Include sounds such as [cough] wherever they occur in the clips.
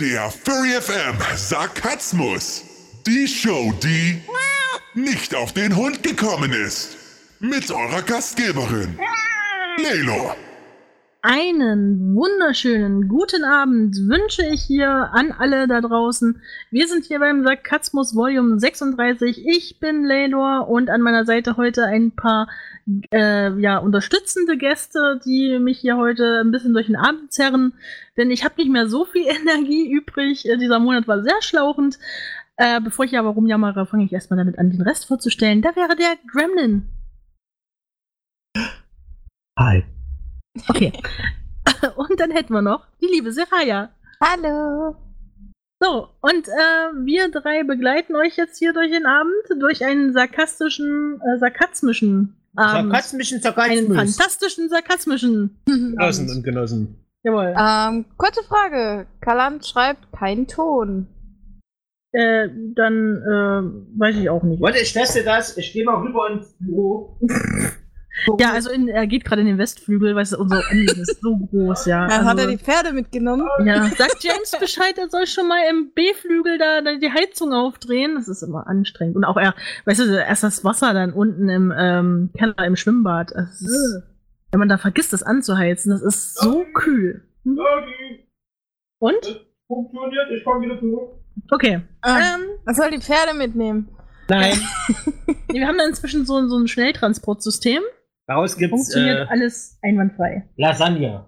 Der Furry FM Sarkasmus. Die Show, die nicht auf den Hund gekommen ist. Mit eurer Gastgeberin, Lelo. Einen wunderschönen guten Abend wünsche ich hier an alle da draußen. Wir sind hier beim Sarkasmus Volume 36. Ich bin Leylor und an meiner Seite heute ein paar äh, ja, unterstützende Gäste, die mich hier heute ein bisschen durch den Abend zerren. Denn ich habe nicht mehr so viel [laughs] Energie übrig. Äh, dieser Monat war sehr schlauchend. Äh, bevor ich aber rumjammere, fange ich erstmal damit an, den Rest vorzustellen. Da wäre der Gremlin. Hi. Okay. [laughs] und dann hätten wir noch die liebe Seraya. Hallo. So, und äh, wir drei begleiten euch jetzt hier durch den Abend, durch einen sarkastischen, äh, sarkasmischen Abend. Sarkasmischen einen Sarkasmus. fantastischen, sarkasmischen. Genossen und Genossen. Jawohl. ähm, kurze Frage. Kalant schreibt keinen Ton. Äh, dann äh, weiß ich auch nicht. Warte, ich teste das. Ich gehe mal rüber ins Büro. [laughs] Ja, also in, er geht gerade in den Westflügel, weil es unser Ende ist so [laughs] groß, ja. Dann hat er Also, die Pferde mitgenommen. ja. [laughs] Sagt James Bescheid, er soll schon mal im B-Flügel da, da die Heizung aufdrehen. Das ist immer anstrengend. Und auch er, weißt du, erst das Wasser dann unten im ähm, Keller im Schwimmbad. Das ist, wenn man da vergisst, das anzuheizen, das ist so kühl. Hm? Und? Funktioniert, ich komme wieder zurück. Okay. Ah, Ähm, er soll die Pferde mitnehmen. Nein. [laughs] wir haben da inzwischen so, so ein Schnelltransportsystem. Daraus gibt's Funktioniert äh, alles einwandfrei. Lasagne.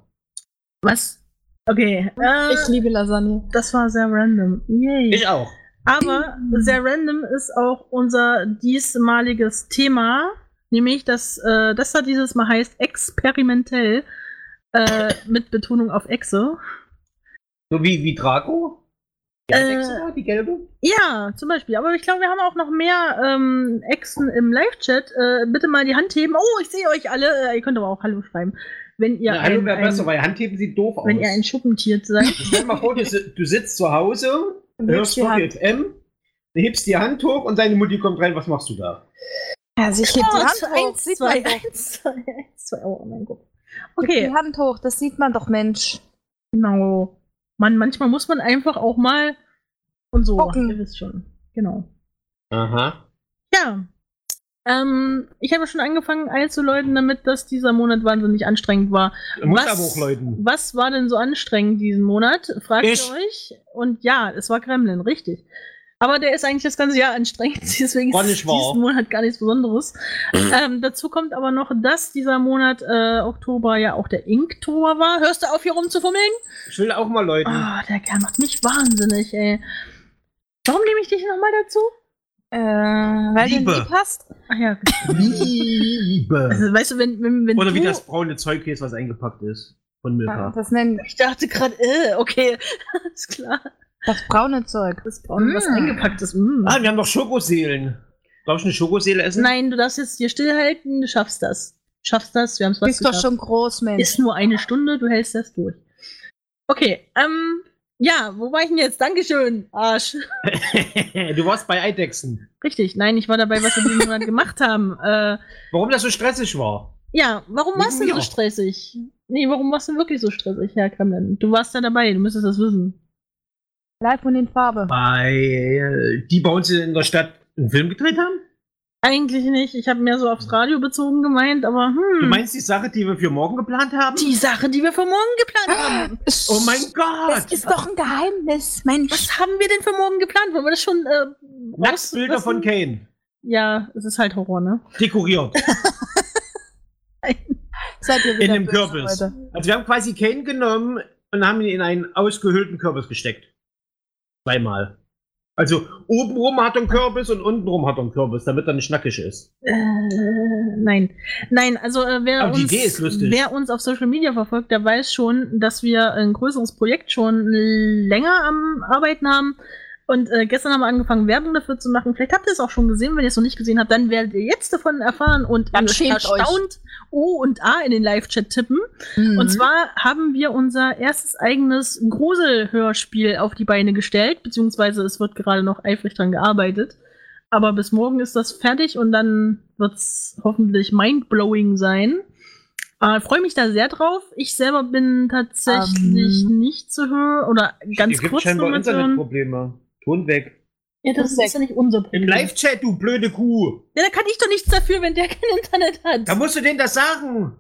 Was? Okay. Äh, Ich liebe Lasagne. das war sehr random. Yay. Ich auch. Aber sehr random ist auch unser diesmaliges Thema, nämlich dass äh, das da dieses Mal heißt experimentell äh, mit Betonung auf Exe. So wie, wie Draco? Die, Äh, die gelbe? Ja, zum Beispiel. Aber ich glaube, wir haben auch noch mehr ähm, Echsen im Live-Chat. Äh, bitte mal die Hand heben. Oh, ich sehe euch alle. Äh, ihr könnt aber auch Hallo schreiben. Wenn ihr, Ja, hallo wäre besser, weil Handheben sieht doof aus. wenn ihr ein Schuppentier seid. [laughs] Stell dir mal vor, du, du sitzt zu Hause, Und hörst Hand. FM, du hebst die Hand hoch und deine Mutti kommt rein. Was machst du da? Also ich heb die Oh, Hand hoch. eins, sieht zwei, man eins, zwei, eins, zwei. Oh mein Gott. Okay. Die Hand hoch, das sieht man doch, Mensch. Genau. Man, manchmal muss man einfach auch mal und so. Gucken. Ihr wisst schon. Genau. Aha. Ja. Ähm, ich habe schon angefangen einzuläuten damit, dass dieser Monat wahnsinnig anstrengend war. Was- aber auch läuten. Was war denn so anstrengend diesen Monat? Fragt Ich. ihr euch? Und ja, es war Kremlin, richtig. Aber der ist eigentlich das ganze Jahr anstrengend, [laughs] deswegen War ist wahr. diesen Monat gar nichts Besonderes. ähm, dazu kommt aber noch, dass dieser Monat äh, Oktober ja auch der Inktober war. Hörst du auf, hier rumzufummeln? Ich will auch mal läuten. Ah, der Kerl macht mich wahnsinnig, ey. Warum nehme ich dich nochmal dazu? Äh, weil Liebe. du lieb hast. Ach ja. Liebe. [laughs] Also, weißt du, wenn, wenn, wenn Oder du... wie das braune Zeug hier ist, was eingepackt ist. Von Ja, Milka. Das nennen Ich dachte gerade, äh, okay, [laughs] ist klar. das braune Zeug. Das braune, was Mm. eingepackt ist. Mm. Ah, wir haben noch Schokoseelen. Darf ich eine Schokoseele essen? Nein, du darfst jetzt hier stillhalten, du schaffst das. Schaffst das, wir haben es Du was bist doch geschafft. schon groß, Mensch. Ist nur eine Stunde, du hältst das durch. Okay, ähm, ja, wo war ich denn jetzt? Dankeschön, Arsch. [laughs] du warst bei Eidechsen. Richtig, nein, ich war dabei, was wir [laughs] diesen Monat gemacht haben. Äh, Warum das so stressig war? ja, warum warst du so stressig? Nee, warum warst du wirklich so stressig, Herr Kremlin? Du warst da dabei, du müsstest das wissen. Live und in Farbe. Weil äh, die bei uns in der Stadt einen Film gedreht haben? Eigentlich nicht, ich habe mehr so aufs Radio bezogen gemeint, aber hm. Du meinst die Sache, die wir für morgen geplant haben? die Sache, die wir für morgen geplant haben. oh mein Gott! Das ist doch ein Geheimnis, Mensch. Was haben wir denn für morgen geplant? Wollen wir das schon äh, Nacktbilder von Kane. Ja, es ist halt Horror, ne? Dekoriert. [laughs] Seid ihr in dem Kürbis. Leute. Also wir haben quasi Kane genommen und haben ihn in einen ausgehöhlten Kürbis gesteckt. Zweimal. Also obenrum hat er einen Kürbis und untenrum hat er einen Kürbis, damit er nicht nackig ist. Äh, nein. Nein, also äh, wer, uns, wer uns auf Social Media verfolgt, der weiß schon, dass wir ein größeres Projekt schon länger am Arbeiten haben. Und äh, gestern haben wir angefangen, Werbung dafür zu machen. Vielleicht habt ihr es auch schon gesehen. Wenn ihr es noch nicht gesehen habt, dann werdet ihr jetzt davon erfahren und Dann äh, erstaunt O und A in den Live-Chat tippen. Mhm. Und zwar haben wir unser erstes eigenes Gruselhörspiel auf die Beine gestellt, beziehungsweise es wird gerade noch eifrig dran gearbeitet. Aber bis morgen ist das fertig und dann wird es hoffentlich mindblowing sein. Äh, Freue mich da sehr drauf. Ich selber bin tatsächlich Ähm. nicht zu hören oder ganz kurz nur mit hören. Internetprobleme. Ton weg. Ja, das ist ja nicht unser Im Problem. Live-Chat, du blöde Kuh. Ja, da kann ich doch nichts dafür, wenn der [laughs] kein Internet hat. Da musst du denen das sagen.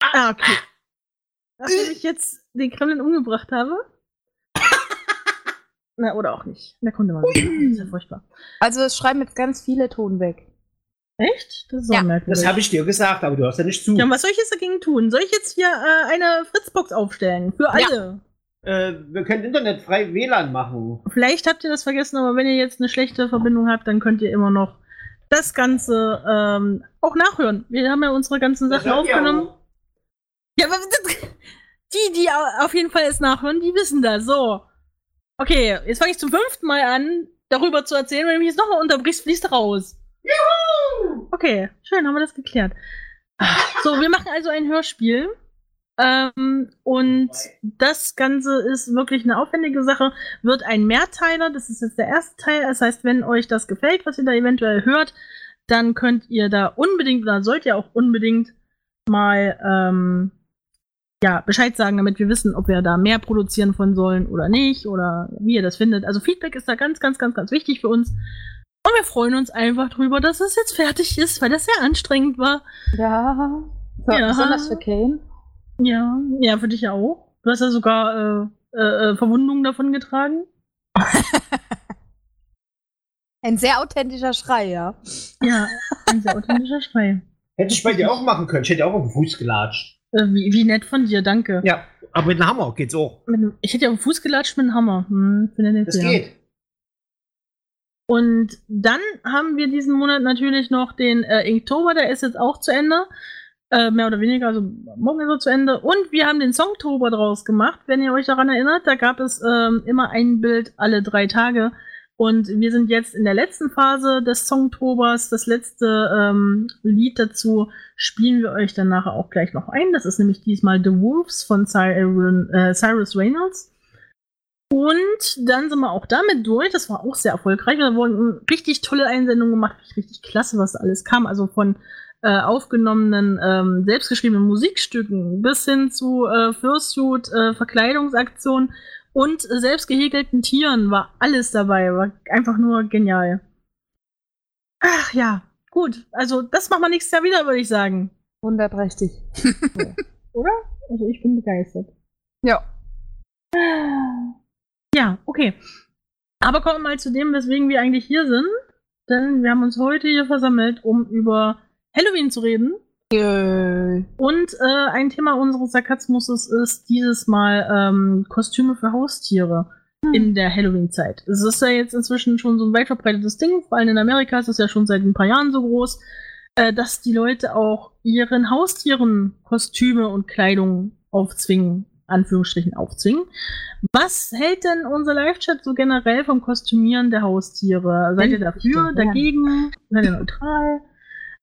Ah, okay. Nachdem ich jetzt den Kremlin umgebracht habe. [laughs] Na, oder auch nicht. Konnte man nicht. Das ist ja furchtbar. Also es schreiben jetzt ganz viele Ton weg. Echt? Das ist so Ja, merkwürdig. Das habe ich dir gesagt, aber du hast ja nicht zu. ja, und was soll ich jetzt dagegen tun? Soll ich jetzt hier äh, eine Fritzbox aufstellen? Für alle? Äh, wir können internetfrei WLAN machen. Vielleicht habt ihr das vergessen, aber wenn ihr jetzt eine schlechte Verbindung habt, dann könnt ihr immer noch das Ganze ähm, auch nachhören. Wir haben ja unsere ganzen Sachen aufgenommen. Ja, aber die, die au- auf jeden Fall es nachhören, die wissen das. So. Okay, jetzt fange ich zum fünften Mal an, darüber zu erzählen. Wenn du mich jetzt nochmal unterbrichst, fließt raus. Juhu! Okay, schön, haben wir das geklärt. So, wir machen also ein Hörspiel. Ähm, und das Ganze ist wirklich eine aufwendige Sache. Wird ein Mehrteiler, das ist jetzt der erste Teil. Das heißt, wenn euch das gefällt, was ihr da eventuell hört, dann könnt ihr da unbedingt oder sollt ihr auch unbedingt mal ähm, ja, Bescheid sagen, damit wir wissen, ob wir da mehr produzieren von sollen oder nicht oder wie ihr das findet. Also Feedback ist da ganz, ganz, ganz, ganz wichtig für uns. Und wir freuen uns einfach drüber, dass es jetzt fertig ist, weil das sehr anstrengend war. Ja. Ja. Besonders für Kane. Ja, ja, für dich ja auch. Du hast ja sogar äh, äh, äh, Verwundungen davon getragen. [laughs] Ein sehr authentischer Schrei, ja. Ja, ein sehr authentischer Schrei. [laughs] Hätte ich bei dir auch machen können. Ich hätte auch auf den Fuß gelatscht. Äh, wie, wie nett von dir, danke. Ja, aber mit dem Hammer geht's auch. Ich hätte ja auf den Fuß gelatscht mit einem Hammer. Hm, nett, Das ja. geht. Und dann haben wir diesen Monat natürlich noch den äh, Inktober, der ist jetzt auch zu Ende. Äh, mehr oder weniger, also morgen ist er zu Ende. Und wir haben den Songtober draus gemacht, wenn ihr euch daran erinnert. Da gab es ähm, immer ein Bild alle drei Tage. Und wir sind jetzt in der letzten Phase des Songtobers. Das letzte ähm, Lied dazu spielen wir euch dann nachher auch gleich noch ein. Das ist nämlich diesmal The Wolves von Cyrus, äh, Cyrus Reynolds. Und dann sind wir auch damit durch. Das war auch sehr erfolgreich. Da wurden richtig tolle Einsendungen gemacht. Richtig klasse, was da alles kam. Also von äh, aufgenommenen, ähm, selbstgeschriebenen Musikstücken bis hin zu äh, Fursuit, äh, Verkleidungsaktionen und äh, selbst gehäkelten Tieren war alles dabei. War einfach nur genial. Ach ja, gut. Also das machen wir nächstes Jahr wieder, würde ich sagen. Wunderprächtig. [laughs] Oder? Also ich bin begeistert. Ja. Ja, okay. Aber kommen wir mal zu dem, weswegen wir eigentlich hier sind. Denn wir haben uns heute hier versammelt, um über Halloween zu reden. Yay. Und äh, ein Thema unseres Sarkasmuses ist dieses Mal ähm, Kostüme für Haustiere in der Halloween-Zeit. Es ist ja jetzt inzwischen schon so ein weit verbreitetes Ding, vor allem in Amerika ist es ja schon seit ein paar Jahren so groß, äh, dass die Leute auch ihren Haustieren Kostüme und Kleidung aufzwingen, Anführungsstrichen aufzwingen. Was hält denn unser Live-Chat so generell vom Kostümieren der Haustiere? Seid ihr dafür, dagegen? Seid ihr neutral?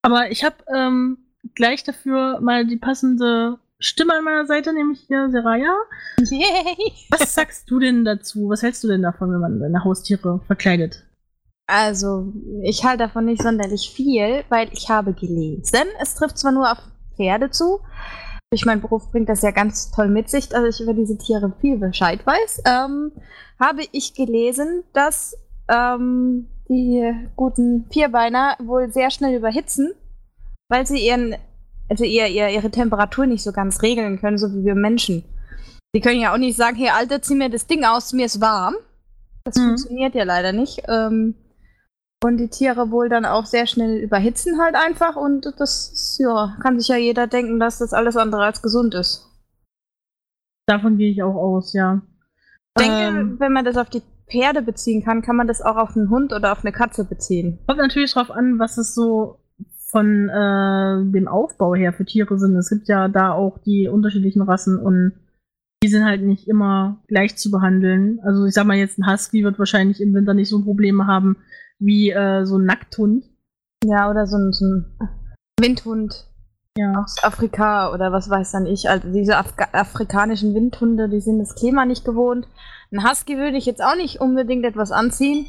Aber ich habe ähm, gleich dafür mal die passende Stimme an meiner Seite, nämlich hier Seraya. Yay. Was sagst du denn dazu? Was hältst du denn davon, wenn man seine Haustiere verkleidet? Also, ich halte davon nicht sonderlich viel, weil ich habe gelesen. Es trifft zwar nur auf Pferde zu. Durch meinen Beruf bringt das ja ganz toll mit sich, dass ich über diese Tiere viel Bescheid weiß. Ähm, habe ich gelesen, dass ähm, die guten Vierbeiner wohl sehr schnell überhitzen, weil sie ihren, also ihr, ihr, ihre Temperatur nicht so ganz regeln können, so wie wir Menschen. Die können ja auch nicht sagen, hey Alter, zieh mir das Ding aus, mir ist warm. Das Mhm. funktioniert ja leider nicht. Ähm, und die Tiere wohl dann auch sehr schnell überhitzen halt einfach und das, ja, kann sich ja jeder denken, dass das alles andere als gesund ist. Davon gehe ich auch aus, ja. Ich denke, Ähm, wenn man das auf die Pferde beziehen kann, kann man das auch auf einen Hund oder auf eine Katze beziehen. kommt natürlich drauf an, was es so von äh, dem Aufbau her für Tiere sind. Es gibt ja da auch die unterschiedlichen Rassen und die sind halt nicht immer gleich zu behandeln. Also ich sag mal jetzt, ein Husky wird wahrscheinlich im Winter nicht so Probleme haben wie äh, so ein Nackthund. Ja, oder so ein, so ein Windhund Ja. aus Afrika oder was weiß dann ich. Also diese Afga afrikanischen Windhunde, die sind das Klima nicht gewohnt. Ein Husky würde ich jetzt auch nicht unbedingt etwas anziehen.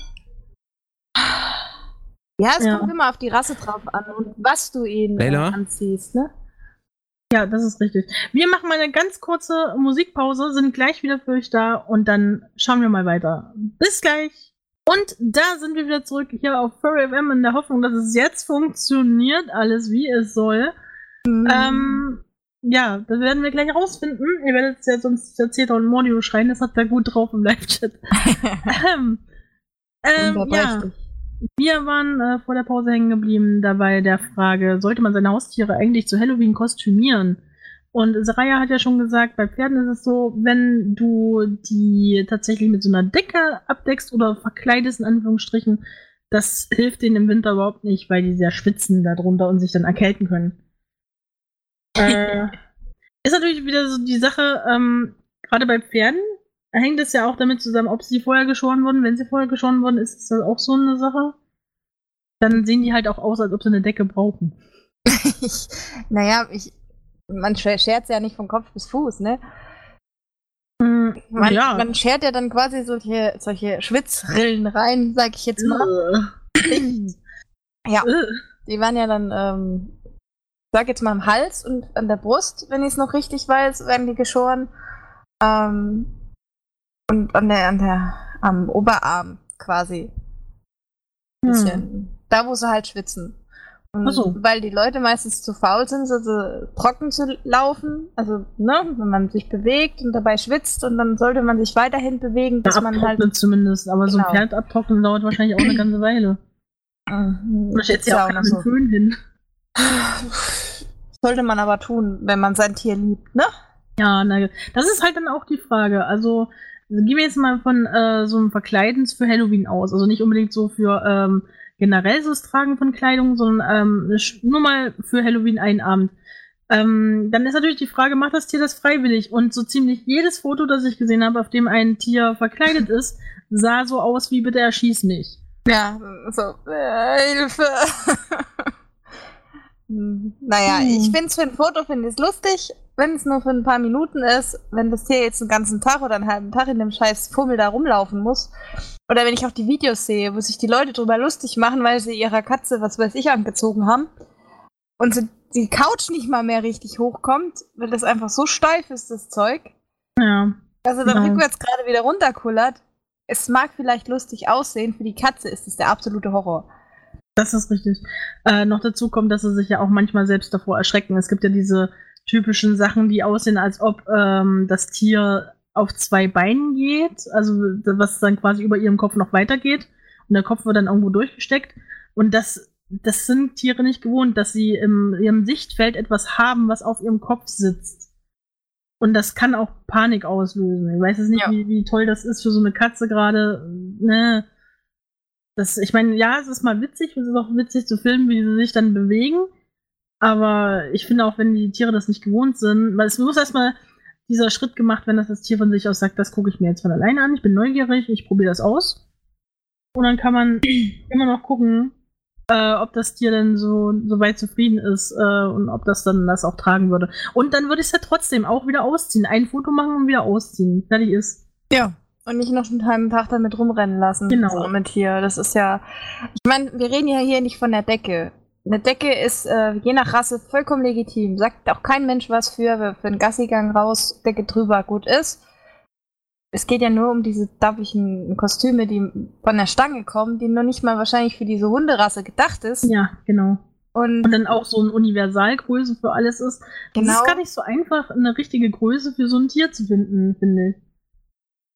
Ja, es Ja. kommt immer auf die Rasse drauf an und was du ihnen Leila? anziehst, ne? Ja, das ist richtig. Wir machen mal eine ganz kurze Musikpause, sind gleich wieder für euch da und dann schauen wir mal weiter. Bis gleich! Und da sind wir wieder zurück hier auf Furry FM in der Hoffnung, dass es jetzt funktioniert, alles wie es soll. Mhm. Ähm, ja, das werden wir gleich rausfinden. Ihr werdet es ja sonst erzählt und Mordio schreien, das hat er gut drauf im Live-Chat. [laughs] ähm, ähm, ja, wir waren äh, vor der Pause hängen geblieben dabei der Frage, sollte man seine Haustiere eigentlich zu Halloween kostümieren? Und Saraya hat ja schon gesagt, bei Pferden ist es so, wenn du die tatsächlich mit so einer Decke abdeckst oder verkleidest, in Anführungsstrichen, das hilft denen im Winter überhaupt nicht, weil die sehr schwitzen darunter und sich dann erkälten können. Äh, ist natürlich wieder so die Sache, ähm, gerade bei Pferden hängt es ja auch damit zusammen, ob sie vorher geschoren wurden. Wenn sie vorher geschoren wurden, ist das auch so eine Sache. Dann sehen die halt auch aus, als ob sie eine Decke brauchen. ich, [laughs] naja, ich, man scher- schert ja nicht von Kopf bis Fuß, ne? Mm, Man, ja. man schert ja dann quasi solche, solche Schwitzrillen rein, sag ich jetzt mal. Ja. Die waren ja dann, ähm, sag jetzt mal am Hals und an der Brust, wenn ich es noch richtig weiß, werden die geschoren. Ähm, und an der, an der, am Oberarm quasi. Hm. Bisschen. Da, wo sie halt schwitzen. So. weil die Leute meistens zu faul sind, so, so trocken zu laufen. Also, ne, wenn man sich bewegt und dabei schwitzt und dann sollte man sich weiterhin bewegen, Ja, man halt. zumindest, aber so ein Genau. Pferd abtrocknen dauert wahrscheinlich auch eine ganze Weile. Mhm, ist sich ja auch noch Föhn hin. Sollte man aber tun, wenn man sein Tier liebt, ne? Ja, na, das ist halt dann auch die Frage. Also, gehen wir jetzt mal von äh, so einem Verkleidens für Halloween aus. Also nicht unbedingt so für ähm, generell so das Tragen von Kleidung, sondern ähm, nur mal für Halloween einen Abend. Ähm, dann ist natürlich die Frage, macht das Tier das freiwillig? Und so ziemlich jedes Foto, das ich gesehen habe, auf dem ein Tier verkleidet [laughs] ist, sah so aus wie bitte erschieß mich. Ja, so, äh, Hilfe. [laughs] Naja, Hm. ich finde es für ein Foto finde ich lustig, wenn es nur für ein paar Minuten ist. Wenn das Tier jetzt einen ganzen Tag oder einen halben Tag in dem scheiß Fummel da rumlaufen muss. Oder wenn ich auch die Videos sehe, wo sich die Leute drüber lustig machen, weil sie ihrer Katze, was weiß ich, angezogen haben. Und sie, die Couch nicht mal mehr richtig hochkommt, weil das einfach so steif ist, das Zeug. Ja. dass er dann Ja. rückwärts gerade wieder runterkullert. Es mag vielleicht lustig aussehen, für die Katze ist es der absolute Horror. Das ist richtig. Äh, noch dazu kommt, dass sie sich ja auch manchmal selbst davor erschrecken. Es gibt ja diese typischen Sachen, die aussehen, als ob ähm, das Tier auf zwei Beinen geht, also was dann quasi über ihrem Kopf noch weitergeht und der Kopf wird dann irgendwo durchgesteckt. Und das, das sind Tiere nicht gewohnt, dass sie in ihrem Sichtfeld etwas haben, was auf ihrem Kopf sitzt. Und das kann auch Panik auslösen. Ich weiß jetzt nicht, Ja. wie, wie toll das ist für so eine Katze gerade. Ne? Das, ich meine, ja, es ist mal witzig, es ist auch witzig zu filmen, wie sie sich dann bewegen. Aber ich finde auch, wenn die Tiere das nicht gewohnt sind, weil es muss erstmal dieser Schritt gemacht werden, dass das Tier von sich aus sagt, das gucke ich mir jetzt von alleine an, ich bin neugierig, ich probiere das aus. Und dann kann man [clears throat] immer noch gucken, äh, ob das Tier denn so, so weit zufrieden ist äh, und ob das dann das auch tragen würde. Und dann würde ich es ja trotzdem auch wieder ausziehen. Ein Foto machen und wieder ausziehen. Fertig ist. Ja. Und nicht noch einen halben Tag damit rumrennen lassen. Genau. So mit hier. Das ist ja. Ich meine, wir reden ja hier nicht von der Decke. Eine Decke ist äh, je nach Rasse vollkommen legitim. Sagt auch kein Mensch was für, für einen Gassigang raus, Decke drüber, gut ist. Es geht ja nur um diese dappigen Kostüme, die von der Stange kommen, die noch nicht mal wahrscheinlich für diese Hunderasse gedacht ist. Ja, genau. Und Und dann auch so eine Universalgröße für alles ist. Genau. ist gar nicht so einfach, eine richtige Größe für so ein Tier zu finden, finde ich.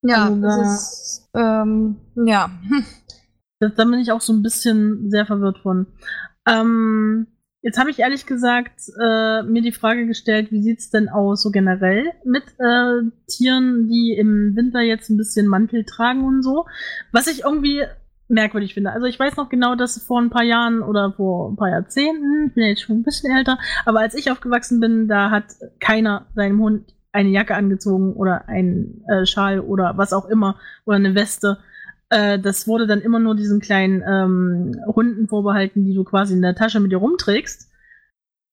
Ja, also da- das ist, ähm, ja. Da, da bin ich auch so ein bisschen sehr verwirrt von. Ähm, jetzt habe ich ehrlich gesagt äh, mir die Frage gestellt, wie sieht's denn aus so generell mit äh, Tieren, die im Winter jetzt ein bisschen Mantel tragen und so. Was ich irgendwie merkwürdig finde. Also ich weiß noch genau, dass vor ein paar Jahren oder vor ein paar Jahrzehnten, ich bin ja jetzt schon ein bisschen älter, aber als ich aufgewachsen bin, da hat keiner seinem Hund eine Jacke angezogen oder einen äh, Schal oder was auch immer oder eine Weste. Äh, das wurde dann immer nur diesen kleinen ähm, Hunden vorbehalten, die du quasi in der Tasche mit dir rumträgst.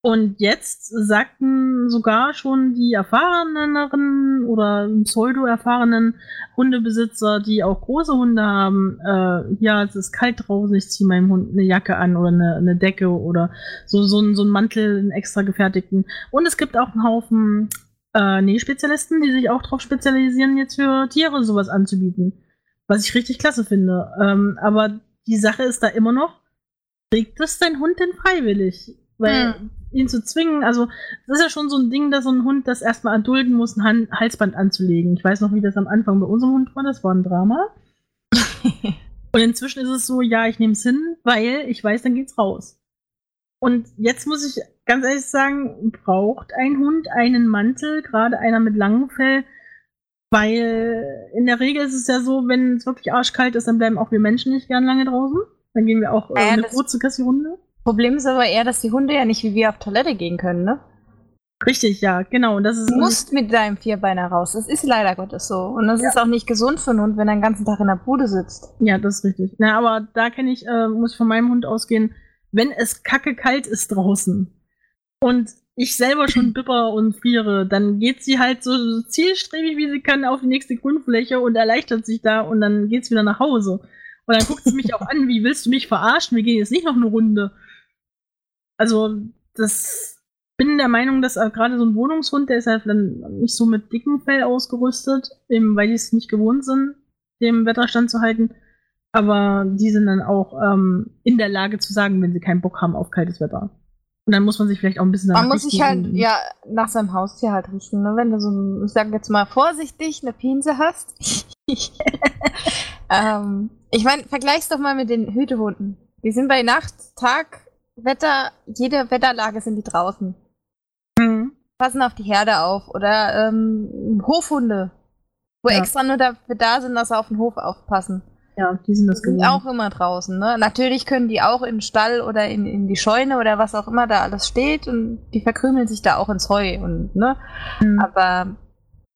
Und jetzt sagten sogar schon die erfahreneren oder pseudo-erfahrenen Hundebesitzer, die auch große Hunde haben, äh, ja, es ist kalt draußen, ich ziehe meinem Hund eine Jacke an oder eine, eine Decke oder so, so, ein, so ein Mantel, einen extra gefertigten. Und es gibt auch einen Haufen äh, Nähspezialisten, die sich auch darauf spezialisieren, jetzt für Tiere sowas anzubieten. Was ich richtig klasse finde. Ähm, aber die Sache ist da immer noch, trägt es dein Hund denn freiwillig? Weil Hm. ihn zu zwingen, also das ist ja schon so ein Ding, dass so ein Hund das erstmal erdulden muss, ein Han Halsband anzulegen. Ich weiß noch, wie das am Anfang bei unserem Hund war, das war ein Drama. [laughs] Und inzwischen ist es so, ja, ich nehme es hin, weil ich weiß, dann geht's raus. Und jetzt muss ich ganz ehrlich sagen, braucht ein Hund einen Mantel, gerade einer mit langem Fell, weil in der Regel ist es ja so, wenn es wirklich arschkalt ist, dann bleiben auch wir Menschen nicht gern lange draußen. Dann gehen wir auch äh, Ja, eine das- kurze Gassi-Runde. Problem ist aber eher, dass die Hunde ja nicht wie wir auf Toilette gehen können, ne? Richtig, ja, genau. Und das ist Du musst mit deinem Vierbeiner raus. Das ist leider Gottes so. Und das Ja. ist auch nicht gesund für einen Hund, wenn er den ganzen Tag in der Bude sitzt. Ja, das ist richtig. Na, aber da kenne ich, äh, muss ich von meinem Hund ausgehen, wenn es kacke kalt ist draußen und ich selber schon [clears throat] bipper und friere, dann geht sie halt so, so zielstrebig, wie sie kann, auf die nächste Grünfläche und erleichtert sich da und dann geht's wieder nach Hause. Und dann guckt sie mich auch an, wie willst du mich verarschen? Wir gehen jetzt nicht noch eine Runde. Also, das bin der Meinung, dass gerade so ein Wohnungshund, der ist halt dann nicht so mit dickem Fell ausgerüstet, eben weil die es nicht gewohnt sind, dem Wetter standzuhalten. Aber die sind dann auch ähm, in der Lage zu sagen, wenn sie keinen Bock haben auf kaltes Wetter. Und dann muss man sich vielleicht auch ein bisschen Man muss sich halt, ja, nach seinem Haustier halt richten, ne? Wenn du so, ein, ich sag jetzt mal vorsichtig, eine Pinse hast. [laughs] ähm, ich meine, vergleich's doch mal mit den Hütehunden. Die sind bei Nacht, Tag, Wetter, jede Wetterlage sind die draußen. Mhm. Passen auf die Herde auf. Oder ähm, Hofhunde, wo Ja. extra nur dafür da sind, dass sie auf den Hof aufpassen. Ja, die sind das Die sind gewohnt. auch immer draußen, ne? Natürlich können die auch in den Stall oder in, in die Scheune oder was auch immer da alles steht und die verkrümeln sich da auch ins Heu und, ne? Mhm. Aber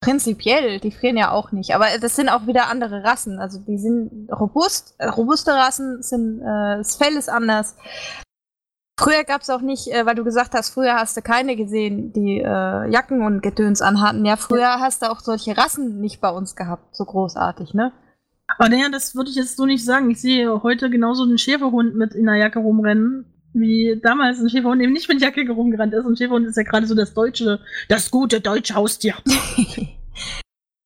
prinzipiell, die frieren ja auch nicht. Aber das sind auch wieder andere Rassen. Also die sind robust, äh, robuste Rassen sind, äh, das Fell ist anders. Früher gab es auch nicht, äh, weil du gesagt hast, früher hast du keine gesehen, die äh, Jacken und Gedöns anhatten. Ja, früher hast du auch solche Rassen nicht bei uns gehabt, so großartig, ne? Aber naja, das würde ich jetzt so nicht sagen. Ich sehe heute genauso einen Schäferhund mit in der Jacke rumrennen, wie damals ein Schäferhund eben nicht mit Jacke rumgerannt ist. Und Schäferhund ist ja gerade so das deutsche, das gute deutsche Haustier. [laughs] [laughs]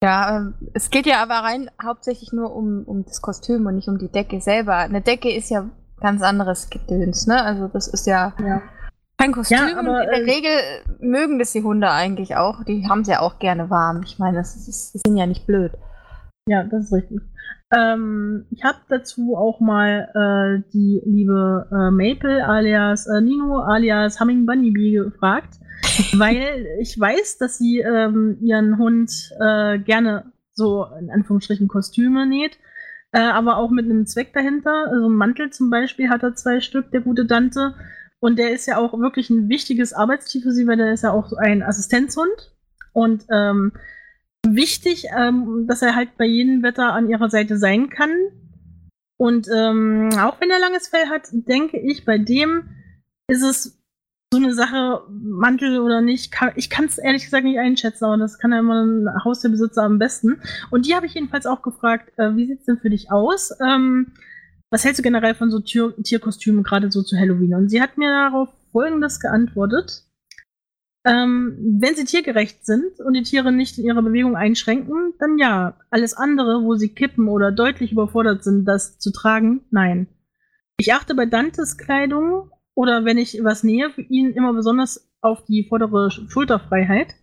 Ja, ähm, es geht ja aber rein hauptsächlich nur um, um das Kostüm und nicht um die Decke selber. Eine Decke ist ja ganz anderes Gedöns, ne? Also das ist ja Ja. kein Kostüm. Ja, aber, in der äh, Regel mögen das die Hunde eigentlich auch. Die haben sie ja auch gerne warm. Ich meine, das ist, die sind ja nicht blöd. Ja, das ist richtig. Ähm, ich habe dazu auch mal äh, die liebe äh, Maple alias äh, Nino alias Humming Bunny Bee gefragt, [laughs] weil ich weiß, dass sie ähm, ihren Hund äh, gerne so in Anführungsstrichen Kostüme näht, äh, aber auch mit einem Zweck dahinter. Also ein Mantel zum Beispiel hat er zwei Stück, der gute Dante. Und der ist ja auch wirklich ein wichtiges Arbeitstier für sie, weil der ist ja auch so ein Assistenzhund. Und ähm, wichtig, ähm, dass er halt bei jedem Wetter an ihrer Seite sein kann. Und ähm, auch wenn er langes Fell hat, denke ich, bei dem ist es so eine Sache, Mantel oder nicht. Kann, ich kann es ehrlich gesagt nicht einschätzen, aber das kann ja immer ein Haustierbesitzer am besten. Und die habe ich jedenfalls auch gefragt, äh, wie sieht's denn für dich aus? Ähm, was hältst du generell von so Tier Tierkostümen, gerade so zu Halloween? Und sie hat mir darauf Folgendes geantwortet. Ähm, wenn sie tiergerecht sind und die Tiere nicht in ihrer Bewegung einschränken, dann ja. Alles andere, wo sie kippen oder deutlich überfordert sind, das zu tragen, nein. Ich achte bei Dantes Kleidung oder wenn ich was nähe für ihn immer besonders auf die vordere Schulterfreiheit,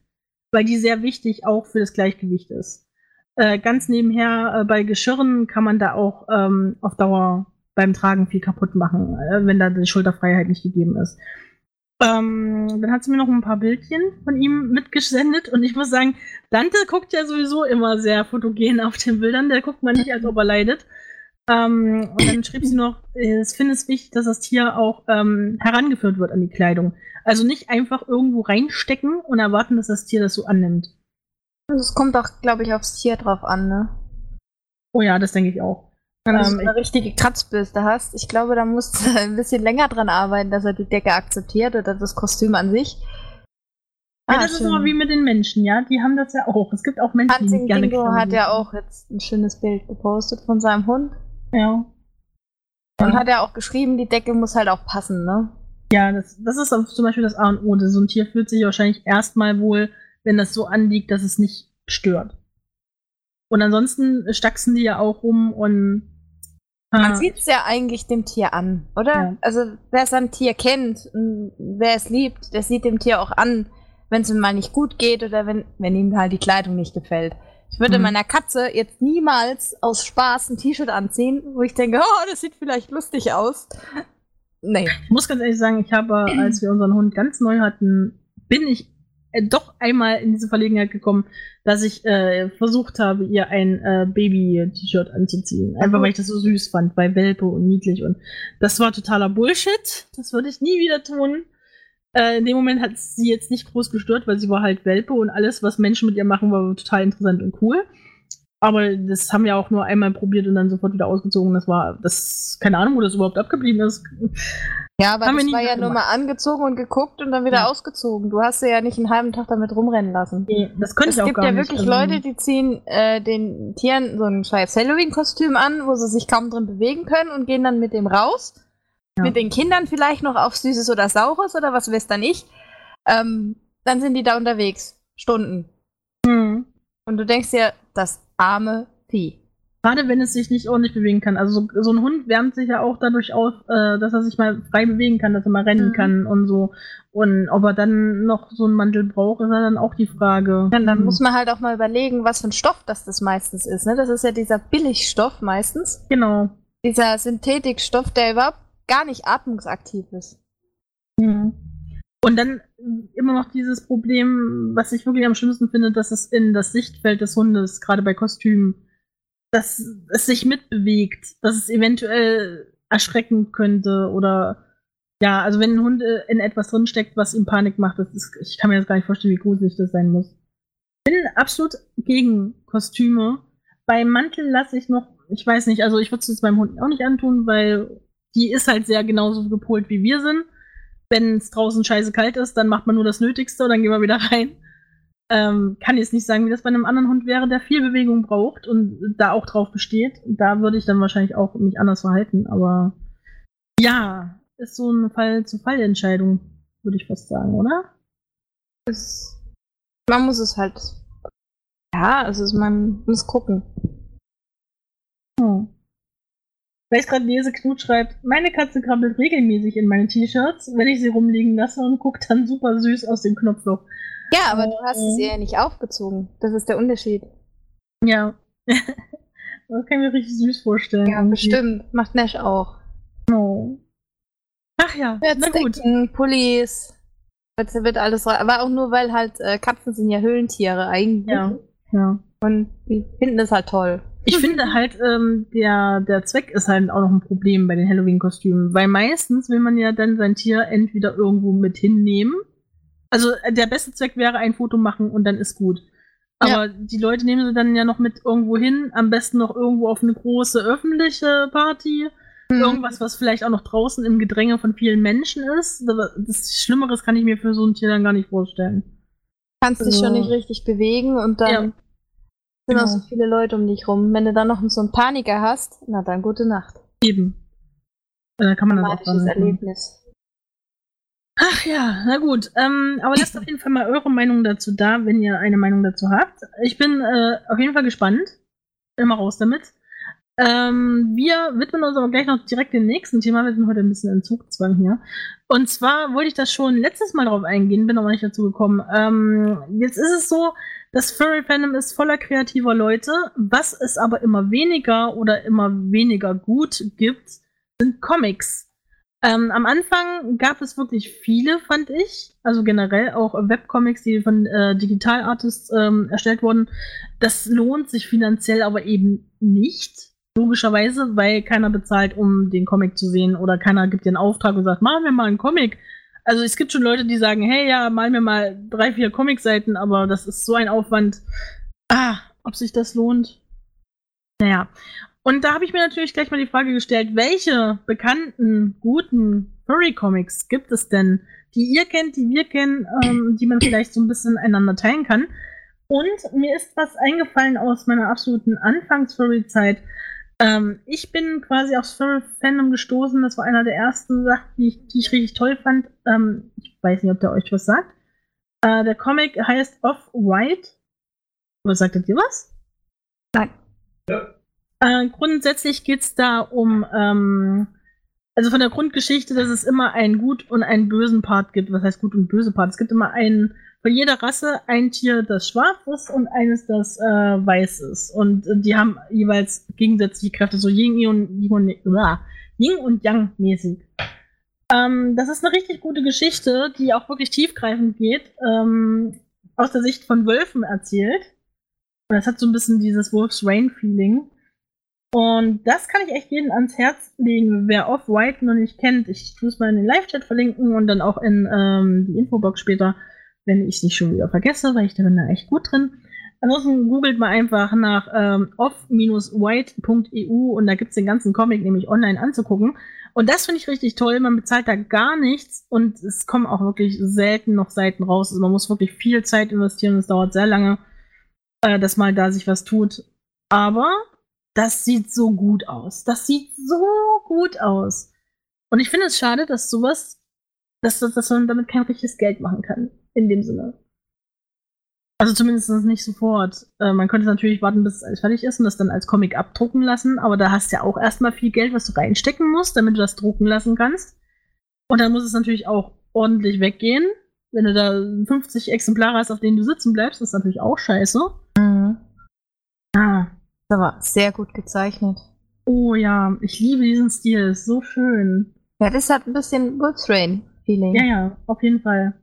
weil die sehr wichtig auch für das Gleichgewicht ist. Äh, ganz nebenher, äh, bei Geschirren kann man da auch ähm, auf Dauer beim Tragen viel kaputt machen, äh, wenn da die Schulterfreiheit nicht gegeben ist. Ähm, dann hat sie mir noch ein paar Bildchen von ihm mitgesendet und ich muss sagen, Dante guckt ja sowieso immer sehr fotogen auf den Bildern. Der guckt mal nicht, als ob er leidet. Ähm, und dann schrieb sie noch, es finde es wichtig, dass das Tier auch ähm, herangeführt wird an die Kleidung. Also nicht einfach irgendwo reinstecken und erwarten, dass das Tier das so annimmt. Also es kommt auch, glaube ich, aufs Tier drauf an, ne? Oh ja, das denke ich auch. Wenn du Ähm, eine richtige Kratzbürste hast, ich glaube, da musst du [laughs] ein bisschen länger dran arbeiten, dass er die Decke akzeptiert oder das Kostüm an sich. Ja, Ah, das ist schön. aber wie mit den Menschen, ja. Die haben das ja auch. Es gibt auch Menschen, die Hansing gerne Dingo hat ja auch jetzt ein schönes Bild gepostet von seinem Hund. Ja. Und hat ja auch geschrieben, die Decke muss halt auch passen, ne? Ja, das, das ist zum Beispiel das A und O. So ein Tier fühlt sich wahrscheinlich erstmal wohl, wenn das so anliegt, dass es nicht stört. Und ansonsten stachsen die ja auch rum und. Man Ah, sieht es ja eigentlich dem Tier an, oder? Ja. Also wer sein Tier kennt und wer es liebt, der sieht dem Tier auch an, wenn es ihm mal nicht gut geht oder wenn, wenn ihm halt die Kleidung nicht gefällt. Ich würde Mhm. meiner Katze jetzt niemals aus Spaß ein T-Shirt anziehen, wo ich denke, oh, das sieht vielleicht lustig aus. Nee. Ich muss ganz ehrlich sagen, ich habe, als wir unseren Hund ganz neu hatten, bin ich doch einmal in diese Verlegenheit gekommen, dass ich äh, versucht habe, ihr ein äh, Baby-T-Shirt anzuziehen. Einfach weil ich das so süß fand, weil Welpe und niedlich und das war totaler Bullshit. Das würde ich nie wieder tun. Äh, in dem Moment hat sie jetzt nicht groß gestört, weil sie war halt Welpe und alles, was Menschen mit ihr machen, war total interessant und cool. Aber das haben wir auch nur einmal probiert und dann sofort wieder ausgezogen. Das war, das, keine Ahnung, wo das überhaupt abgeblieben ist. Ja, aber Haben das war ja nur mal angezogen und geguckt und dann wieder Ja. ausgezogen. Du hast sie ja nicht einen halben Tag damit rumrennen lassen. Nee, das könnte Es ich auch gibt gar ja nicht. wirklich Also, Leute, die ziehen äh, den Tieren so ein scheiß Halloween-Kostüm an, wo sie sich kaum drin bewegen können und gehen dann mit dem raus. Ja. Mit den Kindern vielleicht noch auf Süßes oder Saures oder was weiß dann ich. Ähm, dann sind die da unterwegs. Stunden. Hm. Und du denkst dir, das arme Vieh. Gerade wenn es sich nicht ordentlich bewegen kann. Also so, so ein Hund wärmt sich ja auch dadurch auf, äh, dass er sich mal frei bewegen kann, dass er mal rennen Mhm. kann und so. Und ob er dann noch so einen Mantel braucht, ist ja dann auch die Frage. Dann, dann Hm. muss man halt auch mal überlegen, was für ein Stoff das, das meistens ist. Ne? Das ist ja dieser Billigstoff meistens. Genau. Dieser Synthetikstoff, der überhaupt gar nicht atmungsaktiv ist. Mhm. Und dann immer noch dieses Problem, was ich wirklich am schlimmsten finde, dass es in das Sichtfeld des Hundes, gerade bei Kostümen, dass es sich mitbewegt, dass es eventuell erschrecken könnte oder ja, also wenn ein Hund äh, in etwas drinsteckt, was ihm Panik macht, das ist, ich kann mir jetzt gar nicht vorstellen, wie gruselig das sein muss. Ich bin absolut gegen Kostüme. Beim Mantel lasse ich noch, ich weiß nicht, also ich würde es jetzt meinem Hund auch nicht antun, weil die ist halt sehr genauso gepolt wie wir sind wenn es draußen scheiße kalt ist, dann macht man nur das Nötigste und dann gehen wir wieder [laughs] rein. Ähm, kann jetzt nicht sagen, wie das bei einem anderen Hund wäre, der viel Bewegung braucht und da auch drauf besteht. Da würde ich dann wahrscheinlich auch mich anders verhalten, aber ja, ist so eine Fall-zu-Fall-Entscheidung, würde ich fast sagen, oder? Es, man muss es halt. Ja, es- man muss gucken. Hm. Weil ich gerade lese, Knut schreibt, meine Katze krabbelt regelmäßig in meine T-Shirts, wenn ich sie rumliegen lasse und guckt dann super süß aus dem Knopfloch. Ja, aber du hast es ihr ja nicht aufgezogen. Das ist der Unterschied. Ja. [laughs] das kann ich mir richtig süß vorstellen. Ja, irgendwie. bestimmt. Macht Nash auch. Oh. Ach ja, na gut. Decken, Pullis. Jetzt wird alles. Aber auch nur, weil halt äh, Katzen sind ja Höhlentiere eigentlich. Ja, ja. Und die finden das halt toll. Ich finde halt, ähm, der, der Zweck ist halt auch noch ein Problem bei den Halloween-Kostümen, weil meistens will man ja dann sein Tier entweder irgendwo mit hinnehmen. Also äh, der beste Zweck wäre ein Foto machen und dann ist gut. Aber die Leute nehmen sie dann ja noch mit irgendwo hin, am besten noch irgendwo auf eine große öffentliche Party. Mhm. Irgendwas, was vielleicht auch noch draußen im Gedränge von vielen Menschen ist. Das Schlimmeres kann ich mir für so ein Tier dann gar nicht vorstellen. Kannst dich schon Also- nicht richtig bewegen und dann Ja. sind Genau. auch so viele Leute um dich rum. Wenn du dann noch so einen Paniker hast, na dann gute Nacht. Eben. Äh, Da kann man das auch halten. Erlebnis. Ach ja, na gut. Ähm, aber lasst auf jeden Fall mal eure Meinung dazu da, wenn ihr eine Meinung dazu habt. Ich bin äh, auf jeden Fall gespannt. Immer raus damit. Ähm, wir widmen uns aber gleich noch direkt dem nächsten Thema. Wir sind heute ein bisschen in Zugzwang hier. Und zwar wollte ich das schon letztes Mal drauf eingehen, bin aber nicht dazu gekommen. Ähm, jetzt ist es so, das Furry Fandom ist voller kreativer Leute. Was es aber immer weniger oder immer weniger gut gibt, sind Comics. Ähm, am Anfang gab es wirklich viele, fand ich. Also generell auch Webcomics, die von äh, Digital Artists ähm, erstellt wurden. Das lohnt sich finanziell aber eben nicht. Logischerweise, weil keiner bezahlt, um den Comic zu sehen oder keiner gibt dir einen Auftrag und sagt, mal mir mal einen Comic. Also es gibt schon Leute, die sagen, hey, ja, mal mir mal drei, vier Comicseiten, aber das ist so ein Aufwand. Ah, ob sich das lohnt? Naja. Und da habe ich mir natürlich gleich mal die Frage gestellt, welche bekannten, guten Furry-Comics gibt es denn, die ihr kennt, die wir kennen, ähm, die man vielleicht so ein bisschen einander teilen kann. Und mir ist was eingefallen aus meiner absoluten Anfangs-Furry-Zeit. Ähm, ich bin quasi aufs Furry-Fandom gestoßen. Das war einer der ersten Sachen, die ich, die ich richtig toll fand. Ähm, ich weiß nicht, ob der euch was sagt. Äh, der Comic heißt Off-White. Was sagt ihr was? Nein. Äh, grundsätzlich geht es da um, ähm, also von der Grundgeschichte, dass es immer einen gut und einen bösen Part gibt. Was heißt gut und böse Part? Es gibt immer einen, von jeder Rasse ein Tier, das schwarz ist und eines, das äh, weiß ist. Und äh, die haben jeweils gegensätzliche Kräfte, so Yin und, Yin und Yang mäßig. Ähm, das ist eine richtig gute Geschichte, die auch wirklich tiefgreifend geht, ähm, aus der Sicht von Wölfen erzählt. Und das hat so ein bisschen dieses Wolf's Rain-Feeling. Und das kann ich echt jedem ans Herz legen, wer Off-White noch nicht kennt. Ich tue es mal in den Live-Chat verlinken und dann auch in ähm, die Infobox später, wenn ich es nicht schon wieder vergesse, weil ich da bin da echt gut drin. Ansonsten googelt mal einfach nach ähm, off-white.eu und da gibt es den ganzen Comic nämlich online anzugucken. Und das finde ich richtig toll. Man bezahlt da gar nichts und es kommen auch wirklich selten noch Seiten raus. Also man muss wirklich viel Zeit investieren es dauert sehr lange, äh, dass mal da sich was tut. Aber das sieht so gut aus. Das sieht so gut aus. Und ich finde es schade, dass sowas, dass, dass man damit kein richtiges Geld machen kann. In dem Sinne. Also zumindest nicht sofort. Äh, man könnte natürlich warten, bis es alles fertig ist und das dann als Comic abdrucken lassen, aber da hast du ja auch erstmal viel Geld, was du reinstecken musst, damit du das drucken lassen kannst. Und dann muss es natürlich auch ordentlich weggehen. Wenn du da 50 Exemplare hast, auf denen du sitzen bleibst, ist das natürlich auch scheiße. Das war sehr gut gezeichnet. Oh ja, ich liebe diesen Stil, ist so schön. Ja, das hat ein bisschen Wolf's Rain-Feeling. Ja, ja, auf jeden Fall.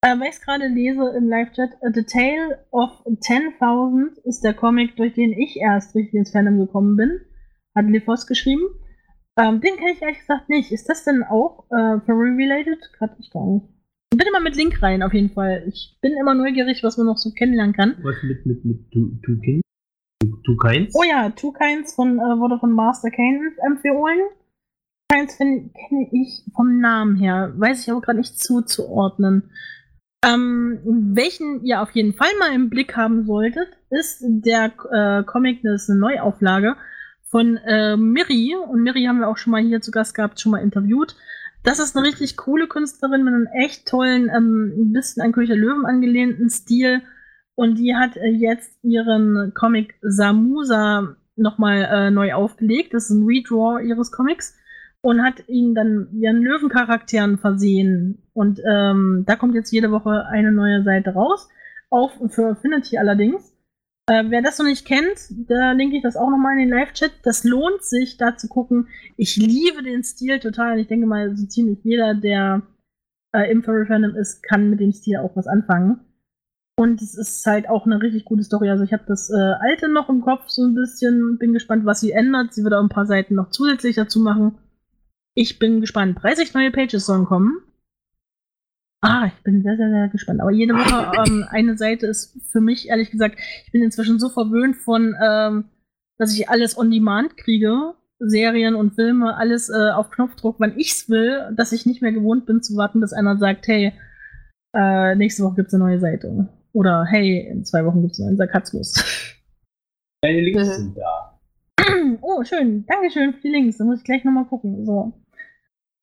Äh, weil ich es gerade lese im Live-Chat, A The Tale of 10.000 ist der Comic, durch den ich erst richtig ins Fandom gekommen bin. Hat Lefos geschrieben. Ähm, den kenne ich ehrlich gesagt nicht. Ist das denn auch äh, Furry-related? Gerade ich gar nicht. Bitte mal mit Link rein, auf jeden Fall. Ich bin immer neugierig, was man noch so kennenlernen kann. Was mit, mit, mit Two, two Kings? Two, two Kinds? Oh ja, Two Kinds von, äh, wurde von Master Kane empfohlen. Kinds kenne ich vom Namen her, weiß ich aber gerade nicht zuzuordnen. Ähm, welchen ihr auf jeden Fall mal im Blick haben solltet, ist der äh, Comic, das ist eine Neuauflage von äh, Miri. Und Miri haben wir auch schon mal hier zu Gast gehabt, schon mal interviewt. Das ist eine richtig coole Künstlerin mit einem echt tollen, ähm, ein bisschen an Köcher Löwen angelehnten Stil. Und die hat äh, jetzt ihren Comic Samusa nochmal äh, neu aufgelegt. Das ist ein Redraw ihres Comics. Und hat ihn dann ihren Löwencharakteren versehen. Und ähm, da kommt jetzt jede Woche eine neue Seite raus. Auch für Affinity allerdings. Äh, wer das noch nicht kennt, da linke ich das auch nochmal in den Live-Chat. Das lohnt sich, da zu gucken. Ich liebe den Stil total. Ich denke mal, so ziemlich jeder, der äh, im Furry-Fandom ist, kann mit dem Stil auch was anfangen. Und es ist halt auch eine richtig gute Story. Also ich habe das äh, alte noch im Kopf so ein bisschen, bin gespannt, was sie ändert. Sie wird auch ein paar Seiten noch zusätzlich dazu machen. Ich bin gespannt. 30 neue Pages sollen kommen. Ah, ich bin sehr, sehr, sehr gespannt. Aber jede Woche [laughs] ähm, eine Seite ist für mich, ehrlich gesagt, ich bin inzwischen so verwöhnt von, ähm, dass ich alles on demand kriege. Serien und Filme, alles äh, auf Knopfdruck, wann ich's will, dass ich nicht mehr gewohnt bin zu warten, bis einer sagt, hey, äh, nächste Woche gibt's eine neue Seite. Oder hey, in zwei Wochen gibt's einen neuen Sarkasmus. Deine Links Mhm. sind da. oh, schön. Dankeschön für die Links. Da muss ich gleich nochmal gucken. So.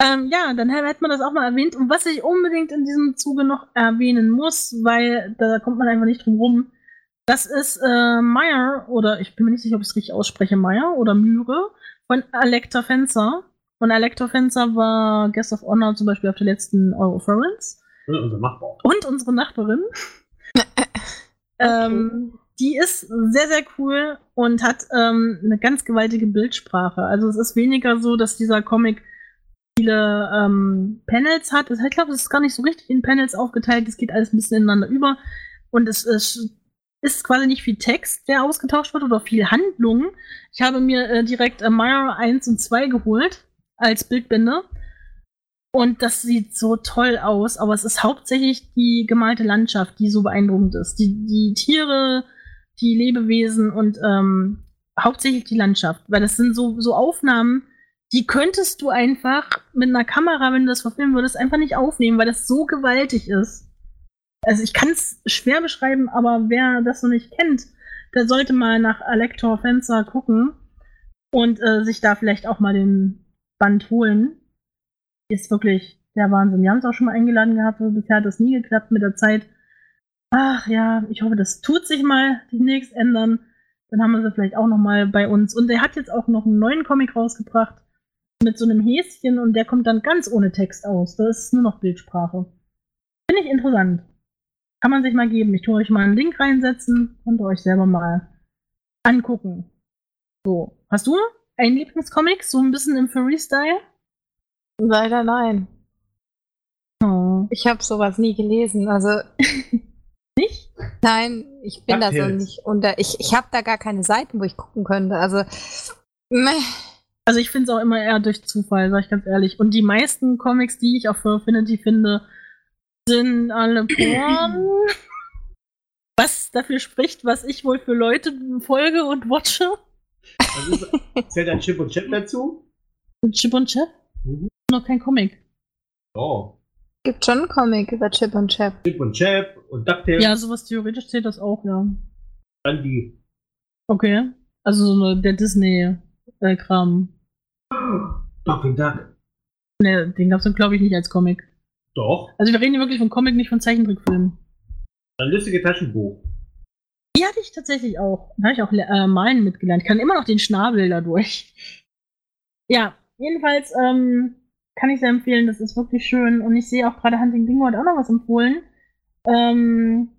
Ähm, ja, dann hätte man das auch mal erwähnt. Und was ich unbedingt in diesem Zuge noch erwähnen muss, weil da kommt man einfach nicht drum rum, das ist äh, Meyer, oder ich bin mir nicht sicher, ob ich es richtig ausspreche, Meyer oder Myre, von Alecta Fencer. Und Alecta Fencer war Guest of Honor zum Beispiel auf der letzten Euroference. Ja, unser Nachbar. Und unsere Nachbarin. [laughs] ähm, die ist sehr, sehr cool und hat ähm, eine ganz gewaltige Bildsprache. Also es ist weniger so, dass dieser Comic viele ähm, Panels hat. Ich glaube, es ist gar nicht so richtig in Panels aufgeteilt. Es geht alles ein bisschen ineinander über. Und es ist, ist quasi nicht viel Text, der ausgetauscht wird oder viel Handlung. Ich habe mir äh, direkt äh, Myra 1 und 2 geholt als Bildbände. Und das sieht so toll aus, aber es ist hauptsächlich die gemalte Landschaft, die so beeindruckend ist. Die, die Tiere, die Lebewesen und ähm, hauptsächlich die Landschaft, weil das sind so, so Aufnahmen, die könntest du einfach mit einer Kamera, wenn du das verfilmen würdest, einfach nicht aufnehmen, weil das so gewaltig ist. Also ich kann es schwer beschreiben, aber wer das noch nicht kennt, der sollte mal nach Elector Fencer gucken und äh, sich da vielleicht auch mal den Band holen. Ist wirklich der Wahnsinn. Wir haben es auch schon mal eingeladen gehabt, aber bisher hat das nie geklappt mit der Zeit. Ach ja, ich hoffe, das tut sich mal demnächst ändern. Dann haben wir sie vielleicht auch noch mal bei uns. Und er hat jetzt auch noch einen neuen Comic rausgebracht mit so einem Häschen und der kommt dann ganz ohne Text aus. Das ist nur noch Bildsprache. Finde ich interessant. Kann man sich mal geben. Ich tue euch mal einen Link reinsetzen und euch selber mal angucken. So, hast du einen Lieblingscomic, so ein bisschen im Furry-Style? Leider nein. Oh. Ich habe sowas nie gelesen. Also [laughs] Nicht? nein, ich bin da so nicht unter. Ich, ich habe da gar keine Seiten, wo ich gucken könnte. Also meh. Also ich finde es auch immer eher durch Zufall, sag ich ganz ehrlich. Und die meisten Comics, die ich auf Furfinity finde, sind alle [clears throat] Porn. was dafür spricht, was ich wohl für Leute folge und watche. Also ist, zählt ein Chip und Chip dazu? Chip und Chap? Mhm. Noch kein Comic. Oh. gibt schon einen Comic über Chip und Chap. Chip und Chip und DuckTales. Ja, sowas theoretisch zählt das auch, ja. Dann die. Okay. Also so eine- der Disney-Kram. Duck und Duck. ne, den gab's dann glaube ich nicht als Comic. Doch. Also wir reden hier wirklich von Comic, nicht von Zeichentrickfilmen. Ein lustiges Taschenbuch. Die hatte ich tatsächlich auch. Da habe ich auch äh, malen mitgelernt. Ich kann immer noch den Schnabel dadurch. Ja, jedenfalls ähm, kann ich sehr empfehlen. Das ist wirklich schön. Und ich sehe auch gerade Hunting Dingo hat auch noch was empfohlen. Ähm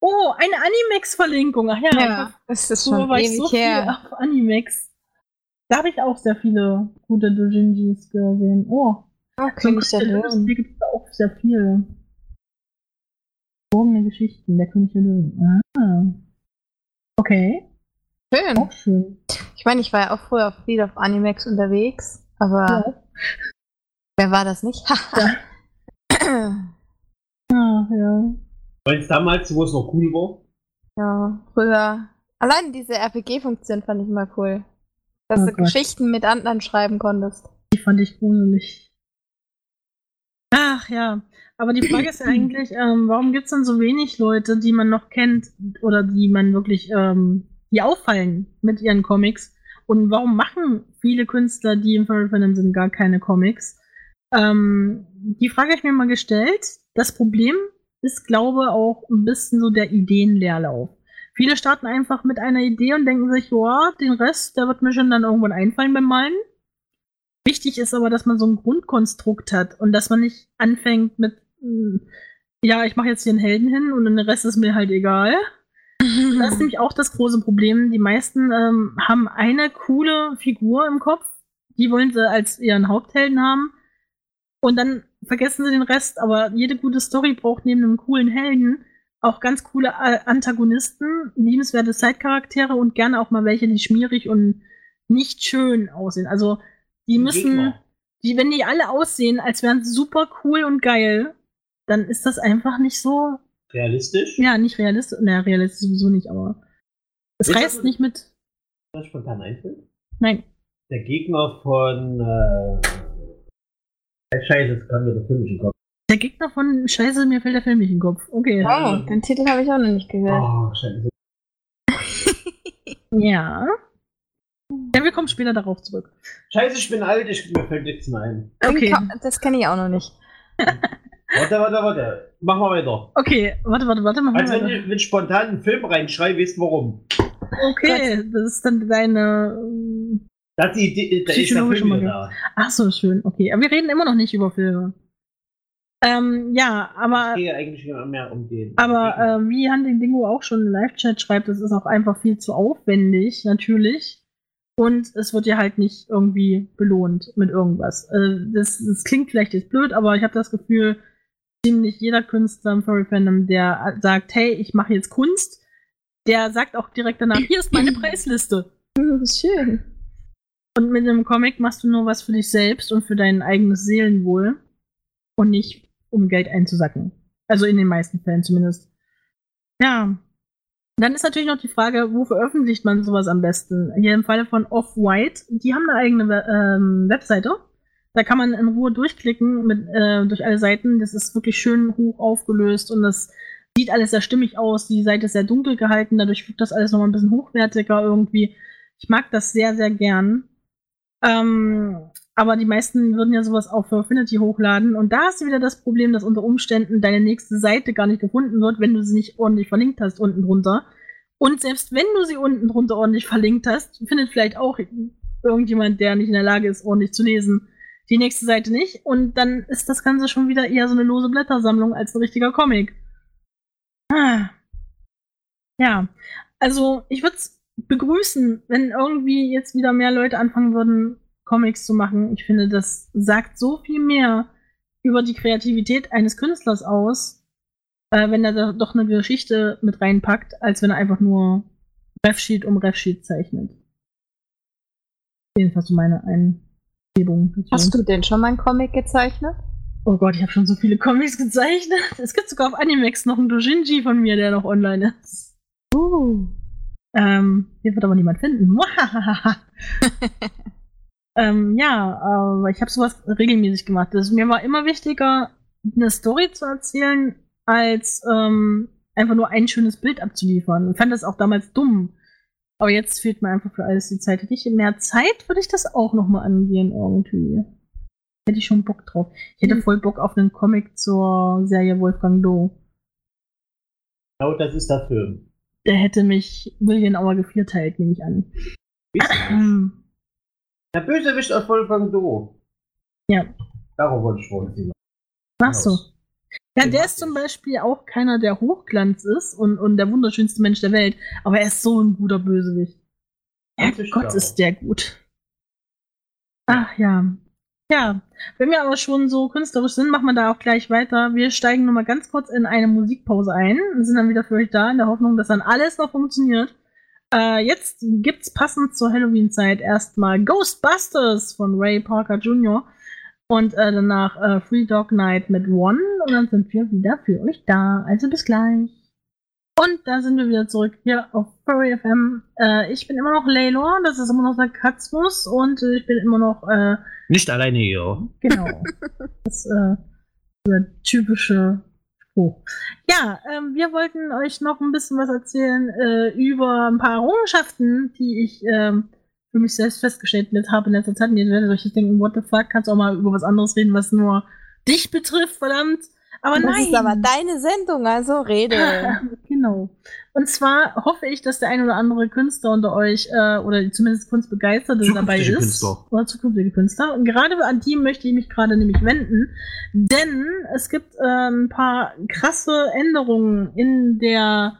oh, eine Animex-Verlinkung. Ach ja, Ja, das ist schon war ich so her. auf Animex. Da habe ich auch sehr viele gute Dojinjis gesehen. Oh, Oh, König der Löwen. Hier gibt es auch sehr viel. Verborgene Geschichten, der König der Löwen. Ah. Okay, Schön. auch schön. Ich meine, ich war ja auch früher auf viel auf Animex unterwegs, aber Ja. wer war das nicht? [clears throat] Ah, ja. Weil es damals, wo es noch cool war. ja, früher. Allein diese RPG-Funktion fand ich immer cool. Dass Oh du Gott. Geschichten mit anderen schreiben konntest. Die fand ich gruselig. Ach ja, aber die Frage ist ja eigentlich, ähm, warum gibt es denn so wenig Leute, die man noch kennt oder die man wirklich, ähm, die auffallen mit ihren Comics? Und warum machen viele Künstler, die im Furry sind, gar keine Comics? Ähm, die Frage habe ich mir mal gestellt. Das Problem ist, glaube auch ein bisschen so der Ideenleerlauf. Viele starten einfach mit einer Idee und denken sich, ja, den Rest, der wird mir schon dann irgendwann einfallen beim Malen. Wichtig ist aber, dass man so ein Grundkonstrukt hat und dass man nicht anfängt mit, hm, ja, ich mache jetzt hier einen Helden hin und den Rest ist mir halt egal. Das ist nämlich auch das große Problem. Die meisten ähm, haben eine coole Figur im Kopf, die wollen sie als ihren Haupthelden haben. Und dann vergessen sie den Rest, aber jede gute Story braucht neben einem coolen Helden auch ganz coole äh, Antagonisten, liebenswerte Side-Charaktere und gerne auch mal welche, die schmierig und nicht schön aussehen. Also die müssen, Gegner. die, wenn die alle aussehen, als wären sie super cool und geil, dann ist das einfach nicht so, Realistisch. ja, nicht realistisch. Na, realistisch sowieso nicht, aber es reißt nicht mit. Was spontan einfällt. Nein. Der Gegner von. Äh, äh, Scheiße, es kam mir der Film nicht in den Kopf. Der Gegner von Scheiße, mir fällt der Film nicht in den Kopf. Okay. Oh, den Titel habe ich auch noch nicht gehört. Oh, Scheiße. [laughs] Ja. Ja, wir kommen später darauf zurück. Scheiße, ich bin alt, ich, mir fällt nichts mehr ein. Okay. Das kenne ich auch noch nicht. [laughs] Warte, warte, warte. Machen wir weiter. Okay, warte, warte, warte, machen Also, wir wenn ich mit spontan einen Film reinschreibe, weißt du warum. Okay, das ist dann deine. ähm, Das ist die Idee, da ist der Film wieder da. Ach so, schön. Okay, aber wir reden immer noch nicht über Filme. Ähm, ja, aber geht ja eigentlich immer mehr um den. Aber äh, wie Hunting Dingo auch schon im Live-Chat schreibt, das ist auch einfach viel zu aufwendig, natürlich. Und es wird ja halt nicht irgendwie belohnt mit irgendwas. Äh, das, das klingt vielleicht jetzt blöd, aber ich habe das Gefühl, ziemlich jeder Künstler im Furry Fandom, der sagt, hey, ich mache jetzt Kunst, der sagt auch direkt danach, hier ist meine [clears throat] Preisliste. Hm, Schön. Und mit einem Comic machst du nur was für dich selbst und für dein eigenes Seelenwohl und nicht um Geld einzusacken. Also in den meisten Fällen zumindest. Ja. Dann ist natürlich noch die Frage, wo veröffentlicht man sowas am besten? Hier im Falle von Off-White, die haben eine eigene ähm, Webseite. Da kann man in Ruhe durchklicken mit, äh, durch alle Seiten. Das ist wirklich schön hoch aufgelöst und das sieht alles sehr stimmig aus. Die Seite ist sehr dunkel gehalten, dadurch wirkt das alles nochmal ein bisschen hochwertiger irgendwie. Ich mag das sehr, sehr gern. Ähm, aber die meisten würden ja sowas auch für Affinity hochladen. Und da hast du wieder das Problem, dass unter Umständen deine nächste Seite gar nicht gefunden wird, wenn du sie nicht ordentlich verlinkt hast unten drunter. Und selbst wenn du sie unten drunter ordentlich verlinkt hast, findet vielleicht auch irgendjemand, der nicht in der Lage ist, ordentlich zu lesen, die nächste Seite nicht. Und dann ist das Ganze schon wieder eher so eine lose Blättersammlung als ein richtiger Comic. Ah. Ja, also ich würde es begrüßen, wenn irgendwie jetzt wieder mehr Leute anfangen würden, Comics zu machen. Ich finde, das sagt so viel mehr über die Kreativität eines Künstlers aus, äh, wenn er da doch eine Geschichte mit reinpackt, als wenn er einfach nur Refsheet um Refsheet zeichnet. Jedenfalls so meine Eingebung. Dazu. Hast du denn schon mal einen Comic gezeichnet? Oh Gott, ich habe schon so viele Comics gezeichnet. [laughs] Es gibt sogar auf Animex noch einen Dojinji von mir, der noch online ist. Uh. Ähm, den wird aber niemand finden. [laughs] ähm, ja, aber ich habe sowas regelmäßig gemacht. Also mir war immer wichtiger, eine Story zu erzählen, als ähm, einfach nur ein schönes Bild abzuliefern. Ich fand das auch damals dumm. Aber jetzt fehlt mir einfach für alles die Zeit. Hätte ich mehr Zeit, würde ich das auch noch mal angehen irgendwie. Hätte ich schon Bock drauf. Ich hätte Hm. voll Bock auf einen Comic zur Serie Wolfgang Loh. Genau das ist der Film. Der hätte mich William Auer gevierteilt, nehme ich an. Wisst ihr? Der Bösewicht aus Wolfgang Do. Ja. Darauf wollte ich vorhin. Ach so. Ja, der ist zum. Beispiel auch keiner, der Hochglanz ist und, und der wunderschönste Mensch der Welt, aber er ist so ein guter Bösewicht. Gott, ist der gut. Ach ja. Ja, wenn wir aber schon so künstlerisch sind, machen wir da auch gleich weiter. Wir steigen nochmal ganz kurz in eine Musikpause ein und sind dann wieder für euch da, in der Hoffnung, dass dann alles noch funktioniert. Äh, jetzt gibt's passend zur Halloween-Zeit erstmal Ghostbusters von Ray Parker Jr. Und äh, danach äh, Free Dog Night mit One. Und dann sind wir wieder für euch da. Also bis gleich. Und da sind wir wieder zurück hier auf Furry FM. Äh, ich bin immer noch Laylor, das ist immer noch der Katzmus und äh, ich bin immer noch, äh, Nicht alleine hier. genau, [laughs] das äh, der typische Spruch. Ja, ähm, wir wollten euch noch ein bisschen was erzählen äh, über ein paar Errungenschaften, die ich ähm, für mich selbst festgestellt habe in letzter Zeit. Und ihr werdet euch jetzt denken, what the fuck, kannst du auch mal über was anderes reden, was nur dich betrifft, verdammt. Aber das nein. ist aber deine Sendung, also rede. [laughs] genau. Und zwar hoffe ich, dass der ein oder andere Künstler unter euch äh, oder zumindest Kunstbegeisterte dabei ist. Künstler. Oder zukünftige Künstler. Und gerade an die möchte ich mich gerade nämlich wenden, denn es gibt äh, ein paar krasse Änderungen in der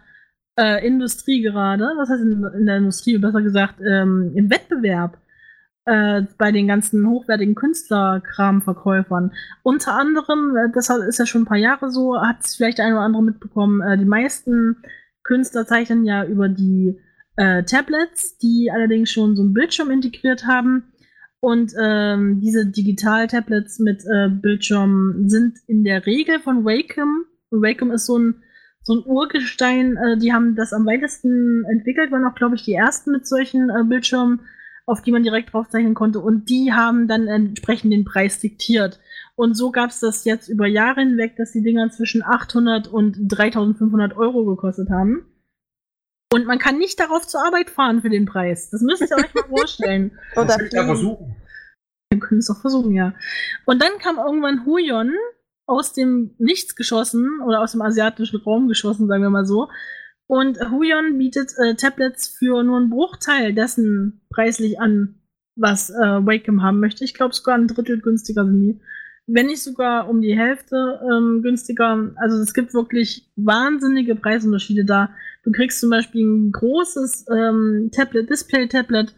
äh, Industrie gerade. Was heißt in, in der Industrie? Besser gesagt ähm, im Wettbewerb äh, bei den ganzen hochwertigen Künstlerkramverkäufern. Unter anderem, äh, das ist ja schon ein paar Jahre so, hat es vielleicht eine oder andere mitbekommen, äh, die meisten Künstler zeichnen ja über die äh, Tablets, die allerdings schon so einen Bildschirm integriert haben. Und ähm, diese Digital-Tablets mit äh, Bildschirm sind in der Regel von Wacom. Wacom ist so ein, so ein Urgestein, äh, die haben das am weitesten entwickelt, waren auch, glaube ich, die ersten mit solchen äh, Bildschirmen, auf die man direkt draufzeichnen konnte. Und die haben dann entsprechend den Preis diktiert. Und so gab es das jetzt über Jahre hinweg, dass die Dinger zwischen 800 und 3500 Euro gekostet haben. Und man kann nicht darauf zur Arbeit fahren für den Preis. Das müsst ihr euch mal [laughs] vorstellen. Oder Das will ich ja versuchen. Wir können es doch versuchen, ja. Und dann kam irgendwann Huion aus dem Nichts geschossen oder aus dem asiatischen Raum geschossen, sagen wir mal so. Und Huion bietet äh, Tablets für nur einen Bruchteil dessen preislich an, was äh, Wacom haben möchte. Ich glaube sogar ein Drittel günstiger sind die. Wenn nicht sogar um die Hälfte ähm, günstiger. Also es gibt wirklich wahnsinnige Preisunterschiede da. Du kriegst zum Beispiel ein großes ähm, Tablet, Display-Tablet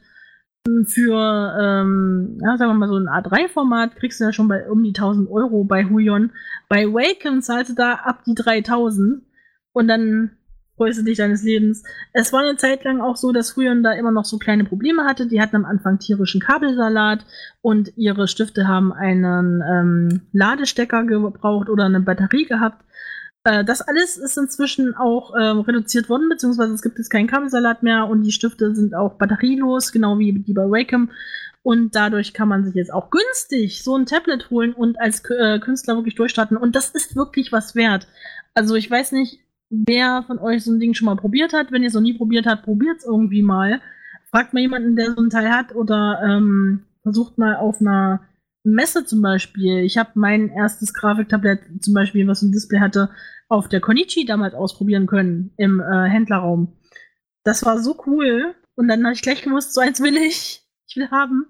für, ähm, ja, sagen wir mal so ein A3-Format, kriegst du ja schon bei um die 1000 Euro bei Huion. Bei Wacom zahlst du da ab die 3000 und dann freust du dich deines Lebens. Es war eine Zeit lang auch so, dass Huion da immer noch so kleine Probleme hatte. Die hatten am Anfang tierischen Kabelsalat und ihre Stifte haben einen ähm, Ladestecker gebraucht oder eine Batterie gehabt. Äh, das alles ist inzwischen auch ähm, reduziert worden, beziehungsweise es gibt jetzt keinen Kabelsalat mehr und die Stifte sind auch batterielos, genau wie die bei Wacom. Und dadurch kann man sich jetzt auch günstig so ein Tablet holen und als äh, Künstler wirklich durchstarten. Und das ist wirklich was wert. Also ich weiß nicht, wer von euch so ein Ding schon mal probiert hat. Wenn ihr es noch nie probiert habt, probiert es irgendwie mal. Fragt mal jemanden, der so ein Teil hat oder ähm, versucht mal auf einer Messe zum Beispiel. Ich habe mein erstes Grafiktablett zum Beispiel, was ein Display hatte, auf der Konichi damals ausprobieren können im äh, Händlerraum. Das war so cool. Und dann habe ich gleich gewusst, so eins will ich. Ich will haben.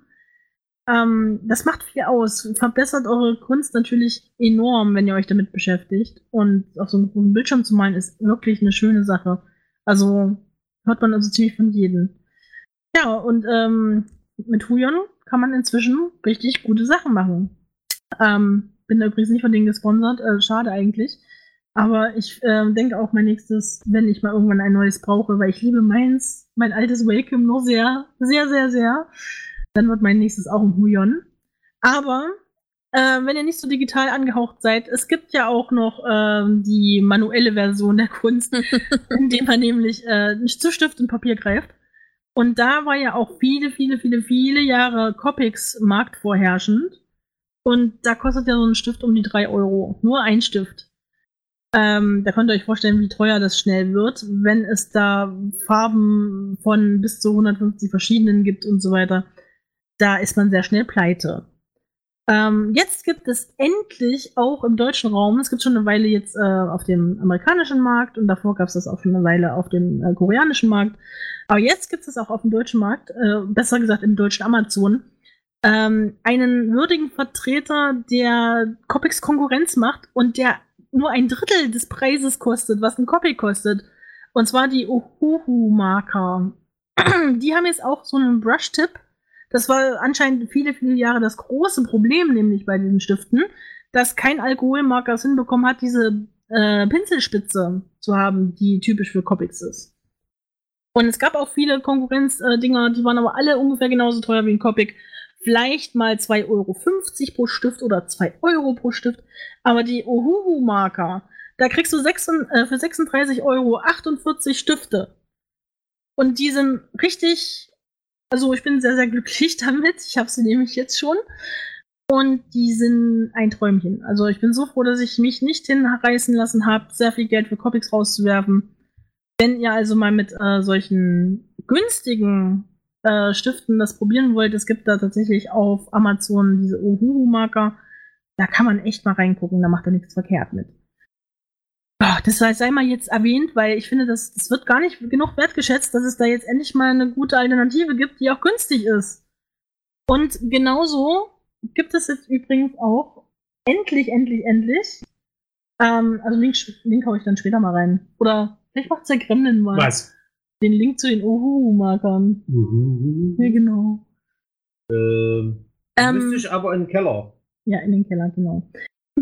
Ähm, das macht viel aus. Verbessert eure Kunst natürlich enorm, wenn ihr euch damit beschäftigt. Und auf so einem Bildschirm zu malen ist wirklich eine schöne Sache. Also hört man also ziemlich von jedem. Ja, und ähm, mit Huyon kann man inzwischen richtig gute Sachen machen. Ähm, bin da übrigens nicht von denen gesponsert, äh, schade eigentlich. Aber ich äh, denke auch mein nächstes, wenn ich mal irgendwann ein neues brauche, weil ich liebe meins, mein altes Wacom noch sehr, sehr, sehr, sehr. Dann wird mein nächstes auch ein Huyon. Aber äh, wenn ihr nicht so digital angehaucht seid, es gibt ja auch noch äh, die manuelle Version der Kunst, [laughs] indem man nämlich äh, zu Stift und Papier greift. Und da war ja auch viele, viele, viele, viele Jahre Copics marktvorherrschend. Und da kostet ja so ein Stift um die drei Euro. Nur ein Stift. Ähm, da könnt ihr euch vorstellen, wie teuer das schnell wird, wenn es da Farben von bis zu 150 verschiedenen gibt und so weiter. Da ist man sehr schnell pleite. Ähm, jetzt gibt es endlich auch im deutschen Raum, es gibt schon eine Weile jetzt äh, auf dem amerikanischen Markt und davor gab es das auch schon eine Weile auf dem äh, koreanischen Markt. Aber jetzt gibt es auch auf dem deutschen Markt, äh, besser gesagt im deutschen Amazon, ähm, einen würdigen Vertreter, der Copics Konkurrenz macht und der nur ein Drittel des Preises kostet, was ein Copy kostet. Und zwar die Ohuhu-Marker. [clears throat] die haben jetzt auch so einen Brush-Tip. Das war anscheinend viele, viele Jahre das große Problem, nämlich bei diesen Stiften, dass kein Alkoholmarker es hinbekommen hat, diese äh, Pinselspitze zu haben, die typisch für Copics ist. Und es gab auch viele Konkurrenzdinger, die waren aber alle ungefähr genauso teuer wie ein Copic. Vielleicht mal 2,50 Euro pro Stift oder 2 Euro pro Stift. Aber die Ohuhu-Marker, da kriegst du 6, äh, für 36 Euro 48 Stifte. Und die sind richtig, also ich bin sehr, sehr glücklich [laughs] damit. Ich habe sie nämlich jetzt schon. Und die sind ein Träumchen. Also ich bin so froh, dass ich mich nicht hinreißen lassen habe, sehr viel Geld für Copics rauszuwerfen. Wenn ihr also mal mit äh, solchen günstigen äh, Stiften das probieren wollt, es gibt da tatsächlich auf Amazon diese Ohuhu-Marker. Da kann man echt mal reingucken, da macht er nichts verkehrt mit. Oh, das sei mal jetzt erwähnt, weil ich finde, das, das wird gar nicht genug wertgeschätzt, dass es da jetzt endlich mal eine gute Alternative gibt, die auch günstig ist. Und genauso gibt es jetzt übrigens auch endlich, endlich, endlich. Ähm, also Link, Link hau ich dann später mal rein. Oder vielleicht macht es der Gremlin mal. Was? Den Link zu den Uhu-Markern. Mhm. Ja, genau. Ähm, Ähm, müsste ich aber in den Keller. Ja, in den Keller, genau.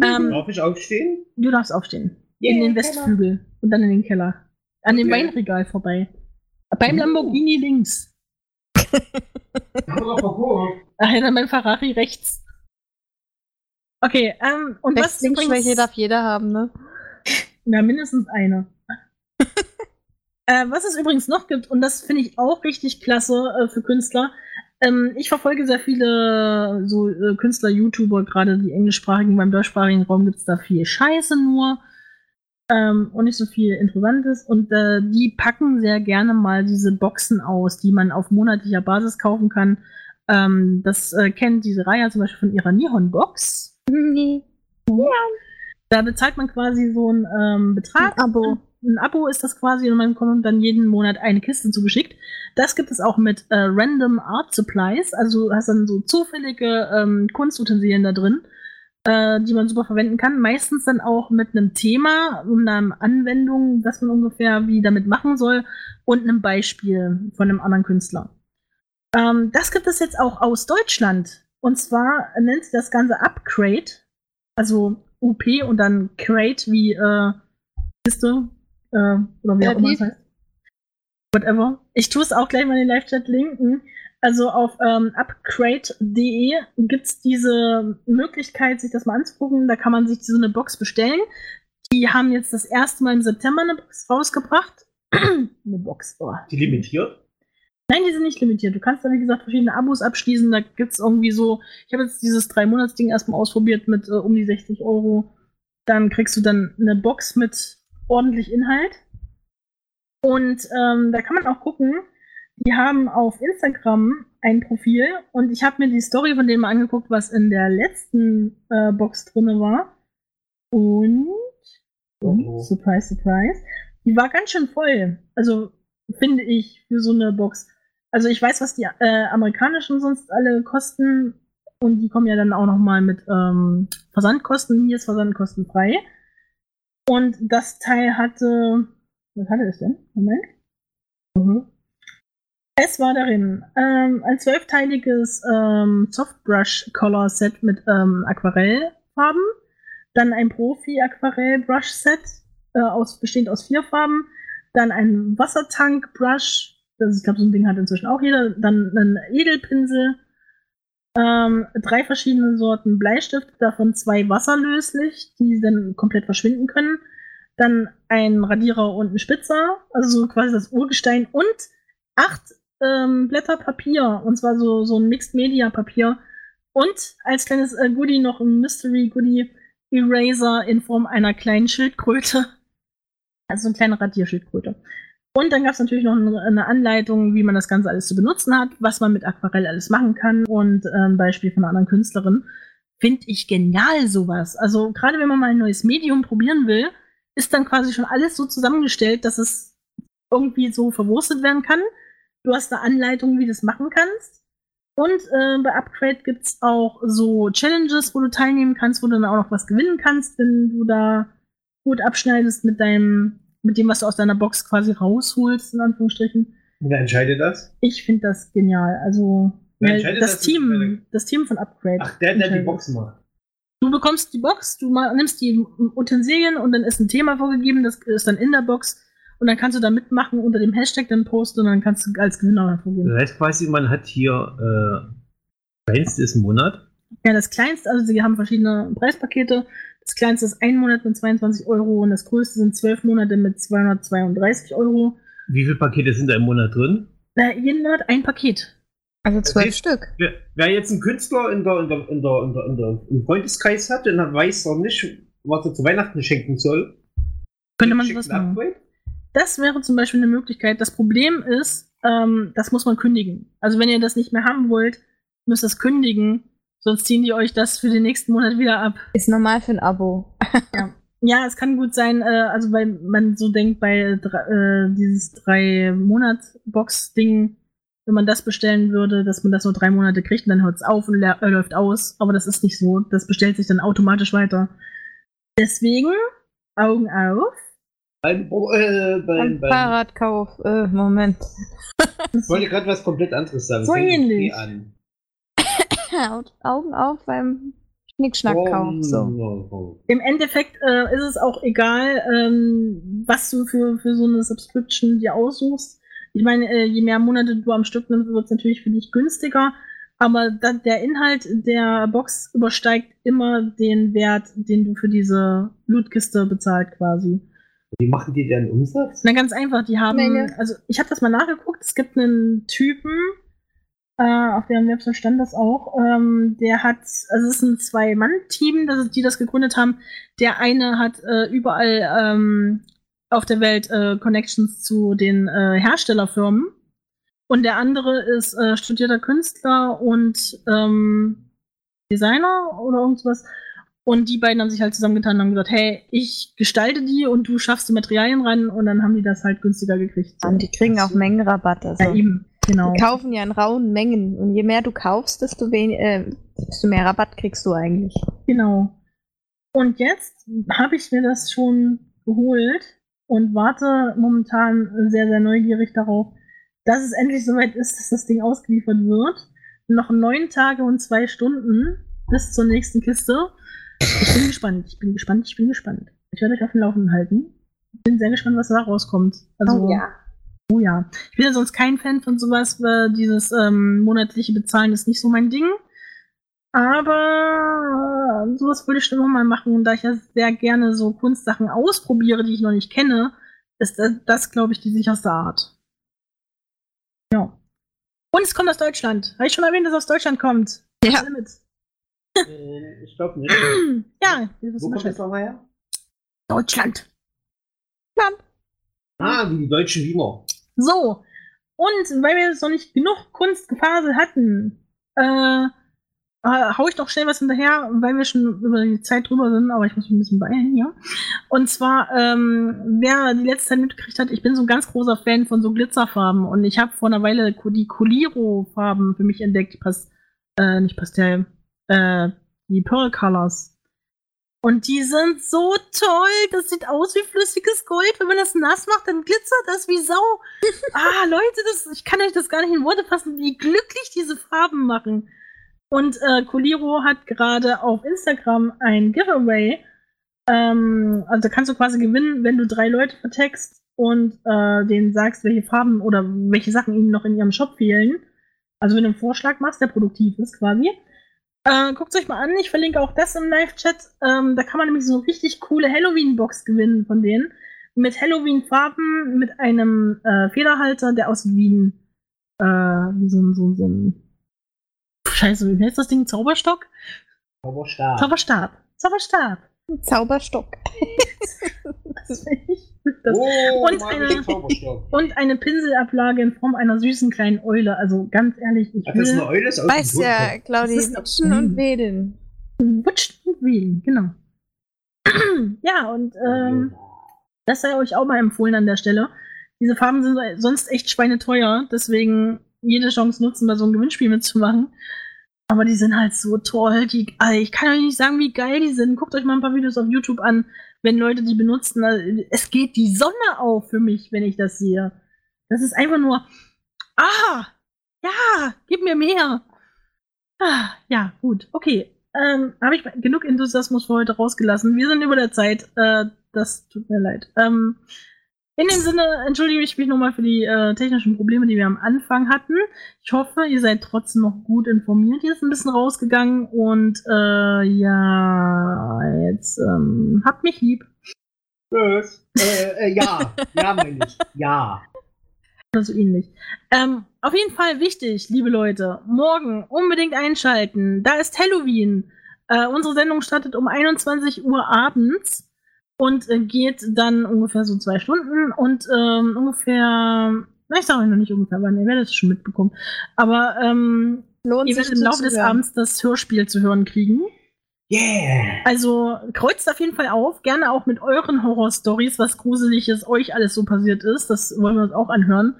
Ähm, Darf ich aufstehen? du darfst aufstehen. Yeah, in den Keller. Westflügel. Und dann in den Keller. An dem Okay. Weinregal vorbei. Beim Uh. Lamborghini links. Ach ja, dann beim Ferrari rechts. Okay, ähm, und was Rechts-Links-Schwäche übrigens- darf jeder haben, ne? Ja, mindestens eine. Äh, was es übrigens noch gibt, und das finde ich auch richtig klasse äh, für Künstler. Ähm, ich verfolge sehr viele so äh, Künstler, YouTuber, gerade die englischsprachigen, beim deutschsprachigen Raum gibt es da viel Scheiße nur. Ähm, und nicht so viel Interessantes. Und äh, die packen sehr gerne mal diese Boxen aus, die man auf monatlicher Basis kaufen kann. Ähm, das äh, kennt diese Reihe zum Beispiel von ihrer Nihon-Box. [laughs] Nee. Da bezahlt man quasi so einen ähm, Betrag. Ein Abo. Ein Abo ist das quasi und man bekommt dann jeden Monat eine Kiste zugeschickt. Das gibt es auch mit äh, Random Art Supplies. Also hast dann so zufällige ähm, Kunstutensilien da drin, äh, die man super verwenden kann. Meistens dann auch mit einem Thema einer Anwendung, was man ungefähr wie damit machen soll und einem Beispiel von einem anderen Künstler. Ähm, das gibt es jetzt auch aus Deutschland. Und zwar nennt sich das Ganze Upgrade. Also UP und dann Crate wie äh, Kiste äh, oder wie Ja, auch immer es heißt. Whatever. Ich tue es auch gleich mal in den Live-Chat linken. Also auf ähm, upgrade.de gibt es diese Möglichkeit, sich das mal anzugucken. Da kann man sich so eine Box bestellen. Die haben jetzt das erste Mal im September eine Box rausgebracht. [clears throat] eine Box, oh. Die limitiert? Nein, die sind nicht limitiert. Du kannst da, wie gesagt, verschiedene Abos abschließen. Da gibt's irgendwie so, ich habe jetzt dieses Drei-Monats-Ding erstmal ausprobiert mit äh, um die 60 Euro. Dann kriegst du dann eine Box mit ordentlich Inhalt. Und ähm, da kann man auch gucken, die haben auf Instagram ein Profil und ich habe mir die Story von denen mal angeguckt, was in der letzten äh, Box drinne war. Und, und Oh. surprise, surprise, die war ganz schön voll. Also finde ich für so eine Box. Also ich weiß, was die äh, amerikanischen sonst alle kosten und die kommen ja dann auch noch mal mit ähm, Versandkosten. Hier ist Versandkosten frei. Und das Teil hatte, was hatte es denn? Moment. Mhm. Es war darin ähm, ein zwölfteiliges ähm, Softbrush Color Set mit ähm, Aquarellfarben, dann ein Profi Aquarell Brush Set äh, aus, bestehend aus vier Farben, dann ein Wassertank Brush, das ich glaube so ein Ding hat inzwischen auch jeder, dann ein Edelpinsel, ähm, drei verschiedene Sorten Bleistift, davon zwei wasserlöslich, die dann komplett verschwinden können, dann ein Radierer und ein Spitzer, also so quasi das Urgestein und acht ähm, Blätter Papier, und zwar so, so ein Mixed Media Papier. Und als kleines äh, Goodie noch ein Mystery Goodie Eraser in Form einer kleinen Schildkröte. Also so eine kleine Radierschildkröte. Und dann gab es natürlich noch eine, eine Anleitung, wie man das Ganze alles zu benutzen hat, was man mit Aquarell alles machen kann und ähm, Beispiel von einer anderen Künstlerin. Finde ich genial sowas. Also gerade wenn man mal ein neues Medium probieren will, ist dann quasi schon alles so zusammengestellt, dass es irgendwie so verwurstet werden kann. Du hast da Anleitungen, wie du das machen kannst. Und äh, bei Upgrade gibt's auch so Challenges, wo du teilnehmen kannst, wo du dann auch noch was gewinnen kannst, wenn du da gut abschneidest mit deinem, mit dem, was du aus deiner Box quasi rausholst, in Anführungsstrichen. Wer entscheidet das? Ich finde das genial. Also das das? Team, das Team von Upgrade. Ach, der, der die. Box macht. Du bekommst die Box, du nimmst die Utensilien und dann ist ein Thema vorgegeben, das ist dann in der Box und dann kannst du da mitmachen unter dem Hashtag dann posten und dann kannst du als Gewinner hervorgehen. Das heißt quasi, man hat hier äh, kleinste ist ein Monat. Ja, das kleinste, also sie haben verschiedene Preispakete. Das kleinste ist ein Monat mit 22 Euro und das größte sind zwölf Monate mit 232 Euro. Wie viele Pakete sind da im Monat drin? Äh, jeden Monat ein Paket. Also zwölf heißt- Stück. Wer, wer jetzt einen Künstler in der, in der, in der, in der, in der, im Freundeskreis hat, dann weiß er nicht, was er zu Weihnachten schenken soll. Könnte man sowas machen. Upgrade. Das wäre zum Beispiel eine Möglichkeit. Das Problem ist, ähm, das muss man kündigen. Also wenn ihr das nicht mehr haben wollt, müsst ihr es kündigen, sonst ziehen die euch das für den nächsten Monat wieder ab. Ist normal für ein Abo. [laughs] Ja, es kann gut sein, äh, also weil man so denkt, bei äh, dieses drei Monats Box Ding, wenn man das bestellen würde, dass man das nur drei Monate kriegt und dann hört es auf und äh, läuft aus. Aber das ist nicht so. Das bestellt sich dann automatisch weiter. Deswegen Augen auf. Beim, äh, beim, Ein beim, Fahrradkauf. Äh, Moment. ich wollte gerade was komplett anderes sagen. So Fängt ähnlich. An. Und Augen auf beim Schnickschnackkauf. Oh, So. Im Endeffekt äh, ist es auch egal, ähm, was du für, für so eine Subscription dir aussuchst. Ich meine, äh, je mehr Monate du am Stück nimmst, wird es natürlich für dich günstiger. Aber da, der Inhalt der Box übersteigt immer den Wert, den du für diese Lootkiste bezahlt quasi. Wie machen die denn Umsatz? Na ganz einfach, die haben, Menge. also ich habe das mal nachgeguckt, es gibt einen Typen, äh, auf deren Website stand das auch, ähm, der hat, also es ist ein Zwei-Mann-Team, die das gegründet haben. Der eine hat äh, überall ähm, auf der Welt äh, Connections zu den äh, Herstellerfirmen und der andere ist äh, studierter Künstler und ähm, Designer oder irgendwas. Und die beiden haben sich halt zusammengetan und haben gesagt, hey, ich gestalte die und du schaffst die Materialien ran und dann haben die das halt günstiger gekriegt. Und die kriegen auch Mengenrabatt. Also. Ja, eben, genau. Die kaufen ja in rauen Mengen. Und je mehr du kaufst, desto, wen äh, desto mehr Rabatt kriegst du eigentlich. Genau. Und jetzt habe ich mir das schon geholt und warte momentan sehr, sehr neugierig darauf, dass es endlich soweit ist, dass das Ding ausgeliefert wird. Noch neun Tage und zwei Stunden bis zur nächsten Kiste. Ich bin gespannt, ich bin gespannt, ich bin gespannt. Ich werde euch auf dem Laufenden halten. Ich bin sehr gespannt, was da rauskommt. Also, Oh ja. Ich bin ja sonst kein Fan von sowas, weil dieses ähm, monatliche Bezahlen ist nicht so mein Ding. Aber äh, sowas würde ich schon immer mal machen. Und da ich ja sehr gerne so Kunstsachen ausprobiere, die ich noch nicht kenne, ist das, das glaube ich, die sicherste Art. Ja. Und es kommt aus Deutschland. Habe ich schon erwähnt, dass es aus Deutschland kommt? Ja. Alle mit. Äh, ich glaube nicht. [clears throat] ja, Wo kommt das nochmal her? Deutschland. Ah, wie die deutschen Wiener. So. Und weil wir jetzt noch nicht genug Kunstgefasel hatten, äh, äh, hau ich doch schnell was hinterher, weil wir schon über die Zeit drüber sind, aber ich muss mich ein bisschen beeilen, ja. Und zwar, ähm, wer die letzte Zeit mitgekriegt hat, ich bin so ein ganz großer Fan von so Glitzerfarben und ich habe vor einer Weile die Coliro-Farben für mich entdeckt, die Pas äh, nicht Pastell, äh, die Pearl Colors. Und die sind so toll. Das sieht aus wie flüssiges Gold. Wenn man das nass macht, dann glitzert das wie Sau. [laughs] ah, Leute, das, ich kann euch das gar nicht in Worte fassen, wie glücklich diese Farben machen. Und äh, Coliro hat gerade auf Instagram ein Giveaway. Ähm, also da kannst du quasi gewinnen, wenn du drei Leute vertext und äh, denen sagst, welche Farben oder welche Sachen ihnen noch in ihrem Shop fehlen. Also wenn du einen Vorschlag machst, der produktiv ist quasi. Äh, Guckt euch mal an, ich verlinke auch das im Live-Chat. Ähm, da kann man nämlich so eine richtig coole Halloween-Box gewinnen von denen. Mit Halloween-Farben, mit einem äh, Federhalter, der aussieht wie ein, äh, wie so ein, so, ein- so ein Scheiße, wie heißt das Ding? Zauberstock? Zauberstab. Zauberstab. Zauberstab. Zauberstock. [laughs] Das ich. [laughs] Das oh, und eine- und eine Pinselablage in Form einer süßen kleinen Eule. Also ganz ehrlich, ich Ach, das ist will eine Eule? Ist Weiß ja, Totenkopf. Claudi, Das ist Witschen doch- und Wedeln. wutschen und wählen, genau. [clears throat] ja, und ähm, das sei euch auch mal empfohlen an der Stelle. Diese Farben sind sonst echt schweineteuer, deswegen jede Chance nutzen, bei so einem Gewinnspiel mitzumachen. Aber die sind halt so toll. Die, also ich kann euch nicht sagen, wie geil die sind. Guckt euch mal ein paar Videos auf YouTube an, wenn Leute die benutzen. Also, Es geht die Sonne auf für mich, wenn ich das sehe. Das ist einfach nur, ah, ja, gib mir mehr. Ah, ja, gut, okay. Ähm, Habe ich genug Enthusiasmus für heute rausgelassen. Wir sind über der Zeit. Äh, das tut mir leid. Ähm, in dem Sinne entschuldige ich mich nochmal für die äh, technischen Probleme, die wir am Anfang hatten. Ich hoffe, ihr seid trotzdem noch gut informiert. Hier ist ein bisschen rausgegangen und äh, ja, jetzt ähm, habt mich lieb. Tschüss. Äh, äh, ja. Ja, meine ich. Ja. Oder so ähnlich. Ähm, auf jeden Fall wichtig, liebe Leute, morgen unbedingt einschalten. Da ist Halloween. Äh, unsere Sendung startet um 21 Uhr abends und äh, geht dann ungefähr so zwei Stunden und ähm, ungefähr, na, ich sage euch noch nicht ungefähr, wann, ihr werdet es schon mitbekommen. Aber ähm, Lohnt ihr sich werdet im Laufe des. Abends das Hörspiel zu hören kriegen. Yeah. Also kreuzt auf jeden Fall auf, gerne auch mit euren Horror-Stories, was Gruseliges euch alles so passiert ist. Das wollen wir uns auch anhören.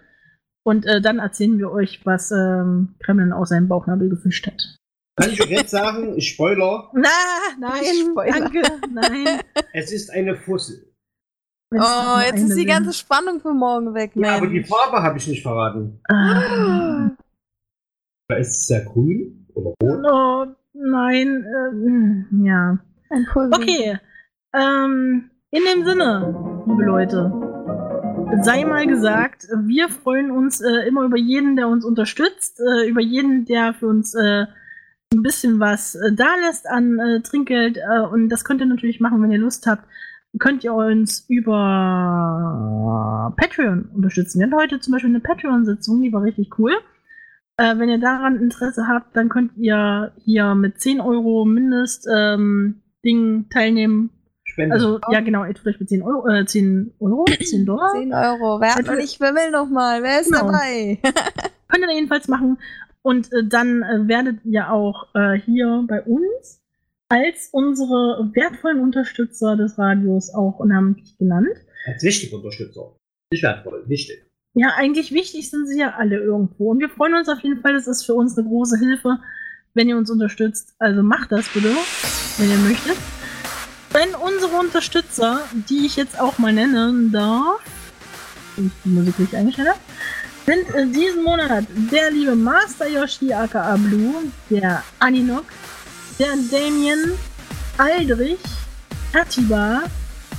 Und äh, dann erzählen wir euch, was ähm, Kremlin aus seinem Bauchnabel gefischt hat. Kann ich jetzt sagen, Spoiler, Na, nein, Spoiler. danke, nein. es ist eine Fussel. Wenn's Oh, jetzt ist die ganze Spannung für morgen weg, Ja, aber die. Farbe habe ich nicht verraten. Ah, Da ist es ja grün oder rot. oh, nein, äh, ja. Ein Pulver. Okay, ähm, in dem Sinne, liebe Leute, sei mal gesagt, wir freuen uns äh, immer über jeden, der uns unterstützt, äh, über jeden, der für uns äh, ein bisschen was äh, da lässt an äh, Trinkgeld. Äh, und das könnt ihr natürlich machen, wenn ihr Lust habt. Könnt ihr uns über Patreon unterstützen. Wir hatten heute zum Beispiel eine Patreon-Sitzung, die war richtig cool. Äh, wenn ihr daran Interesse habt, dann könnt ihr hier mit 10 Euro Mindest ähm, Ding teilnehmen. Spende. Also, ja, genau, ihr tut euch mit 10 Euro, äh, 10 Euro, 10 Dollar. 10 Euro. Wer hat noch nicht, wer will noch mal? Wer ist Genau. dabei? [laughs] Könnt ihr jedenfalls machen. Und äh, dann äh, werdet ihr auch äh, hier bei uns als unsere wertvollen Unterstützer des Radios auch namentlich genannt. Als wichtiger Unterstützer. Nicht wertvoll, wichtig. Ja, eigentlich wichtig sind sie ja alle irgendwo. Und wir freuen uns auf jeden Fall, das ist für uns eine große Hilfe, wenn ihr uns unterstützt. Also macht das bitte, wenn ihr möchtet. Wenn unsere Unterstützer, die ich jetzt auch mal nennen darf, wenn ich die Musik richtig eingestellt habe, sind äh, diesen Monat der liebe Master Yoshi aka Blue, der Aninok, der Damien, Aldrich, Atiba,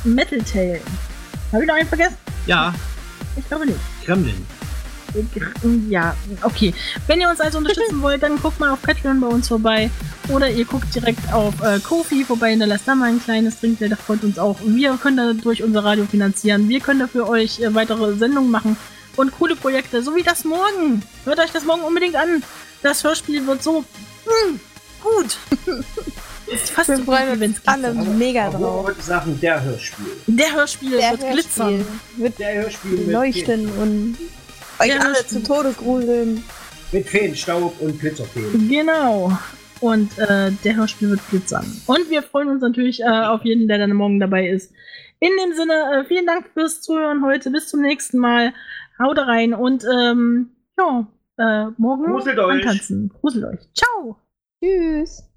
Metal Tail. Habe ich noch einen vergessen? Ja, Ich glaube nicht. Kremlin. Ja, okay. Wenn ihr uns also unterstützen wollt, dann guckt mal auf Patreon bei uns vorbei. Oder ihr guckt direkt auf äh, Kofi vorbei, hinterlasst da mal ein kleines Trinkgeld, das freut uns auch. Wir können dadurch unser Radio finanzieren. Wir können dafür euch äh, weitere Sendungen machen und coole Projekte, so wie das morgen. Hört euch das morgen unbedingt an. Das Hörspiel wird so mm, gut. [laughs] ist fast Wir so freuen uns wenn's alle mega drauf. Ich wollte sagen, der Hörspiel. Der Hörspiel der wird Hörspiel glitzern. Wird der Hörspiel leuchten und euch der alle Hörspiel. zu Tode gruseln. Mit Feenstaub und Glitzerfeen. Genau. Und äh, der Hörspiel wird glitzern. Und wir freuen uns natürlich äh, auf jeden, der dann morgen dabei ist. In dem Sinne, äh, vielen Dank fürs Zuhören heute. Bis zum nächsten Mal. Haut rein und ähm, ja, äh, morgen Gruselt euch. antanzen. Gruselt euch. Ciao. Tschüss.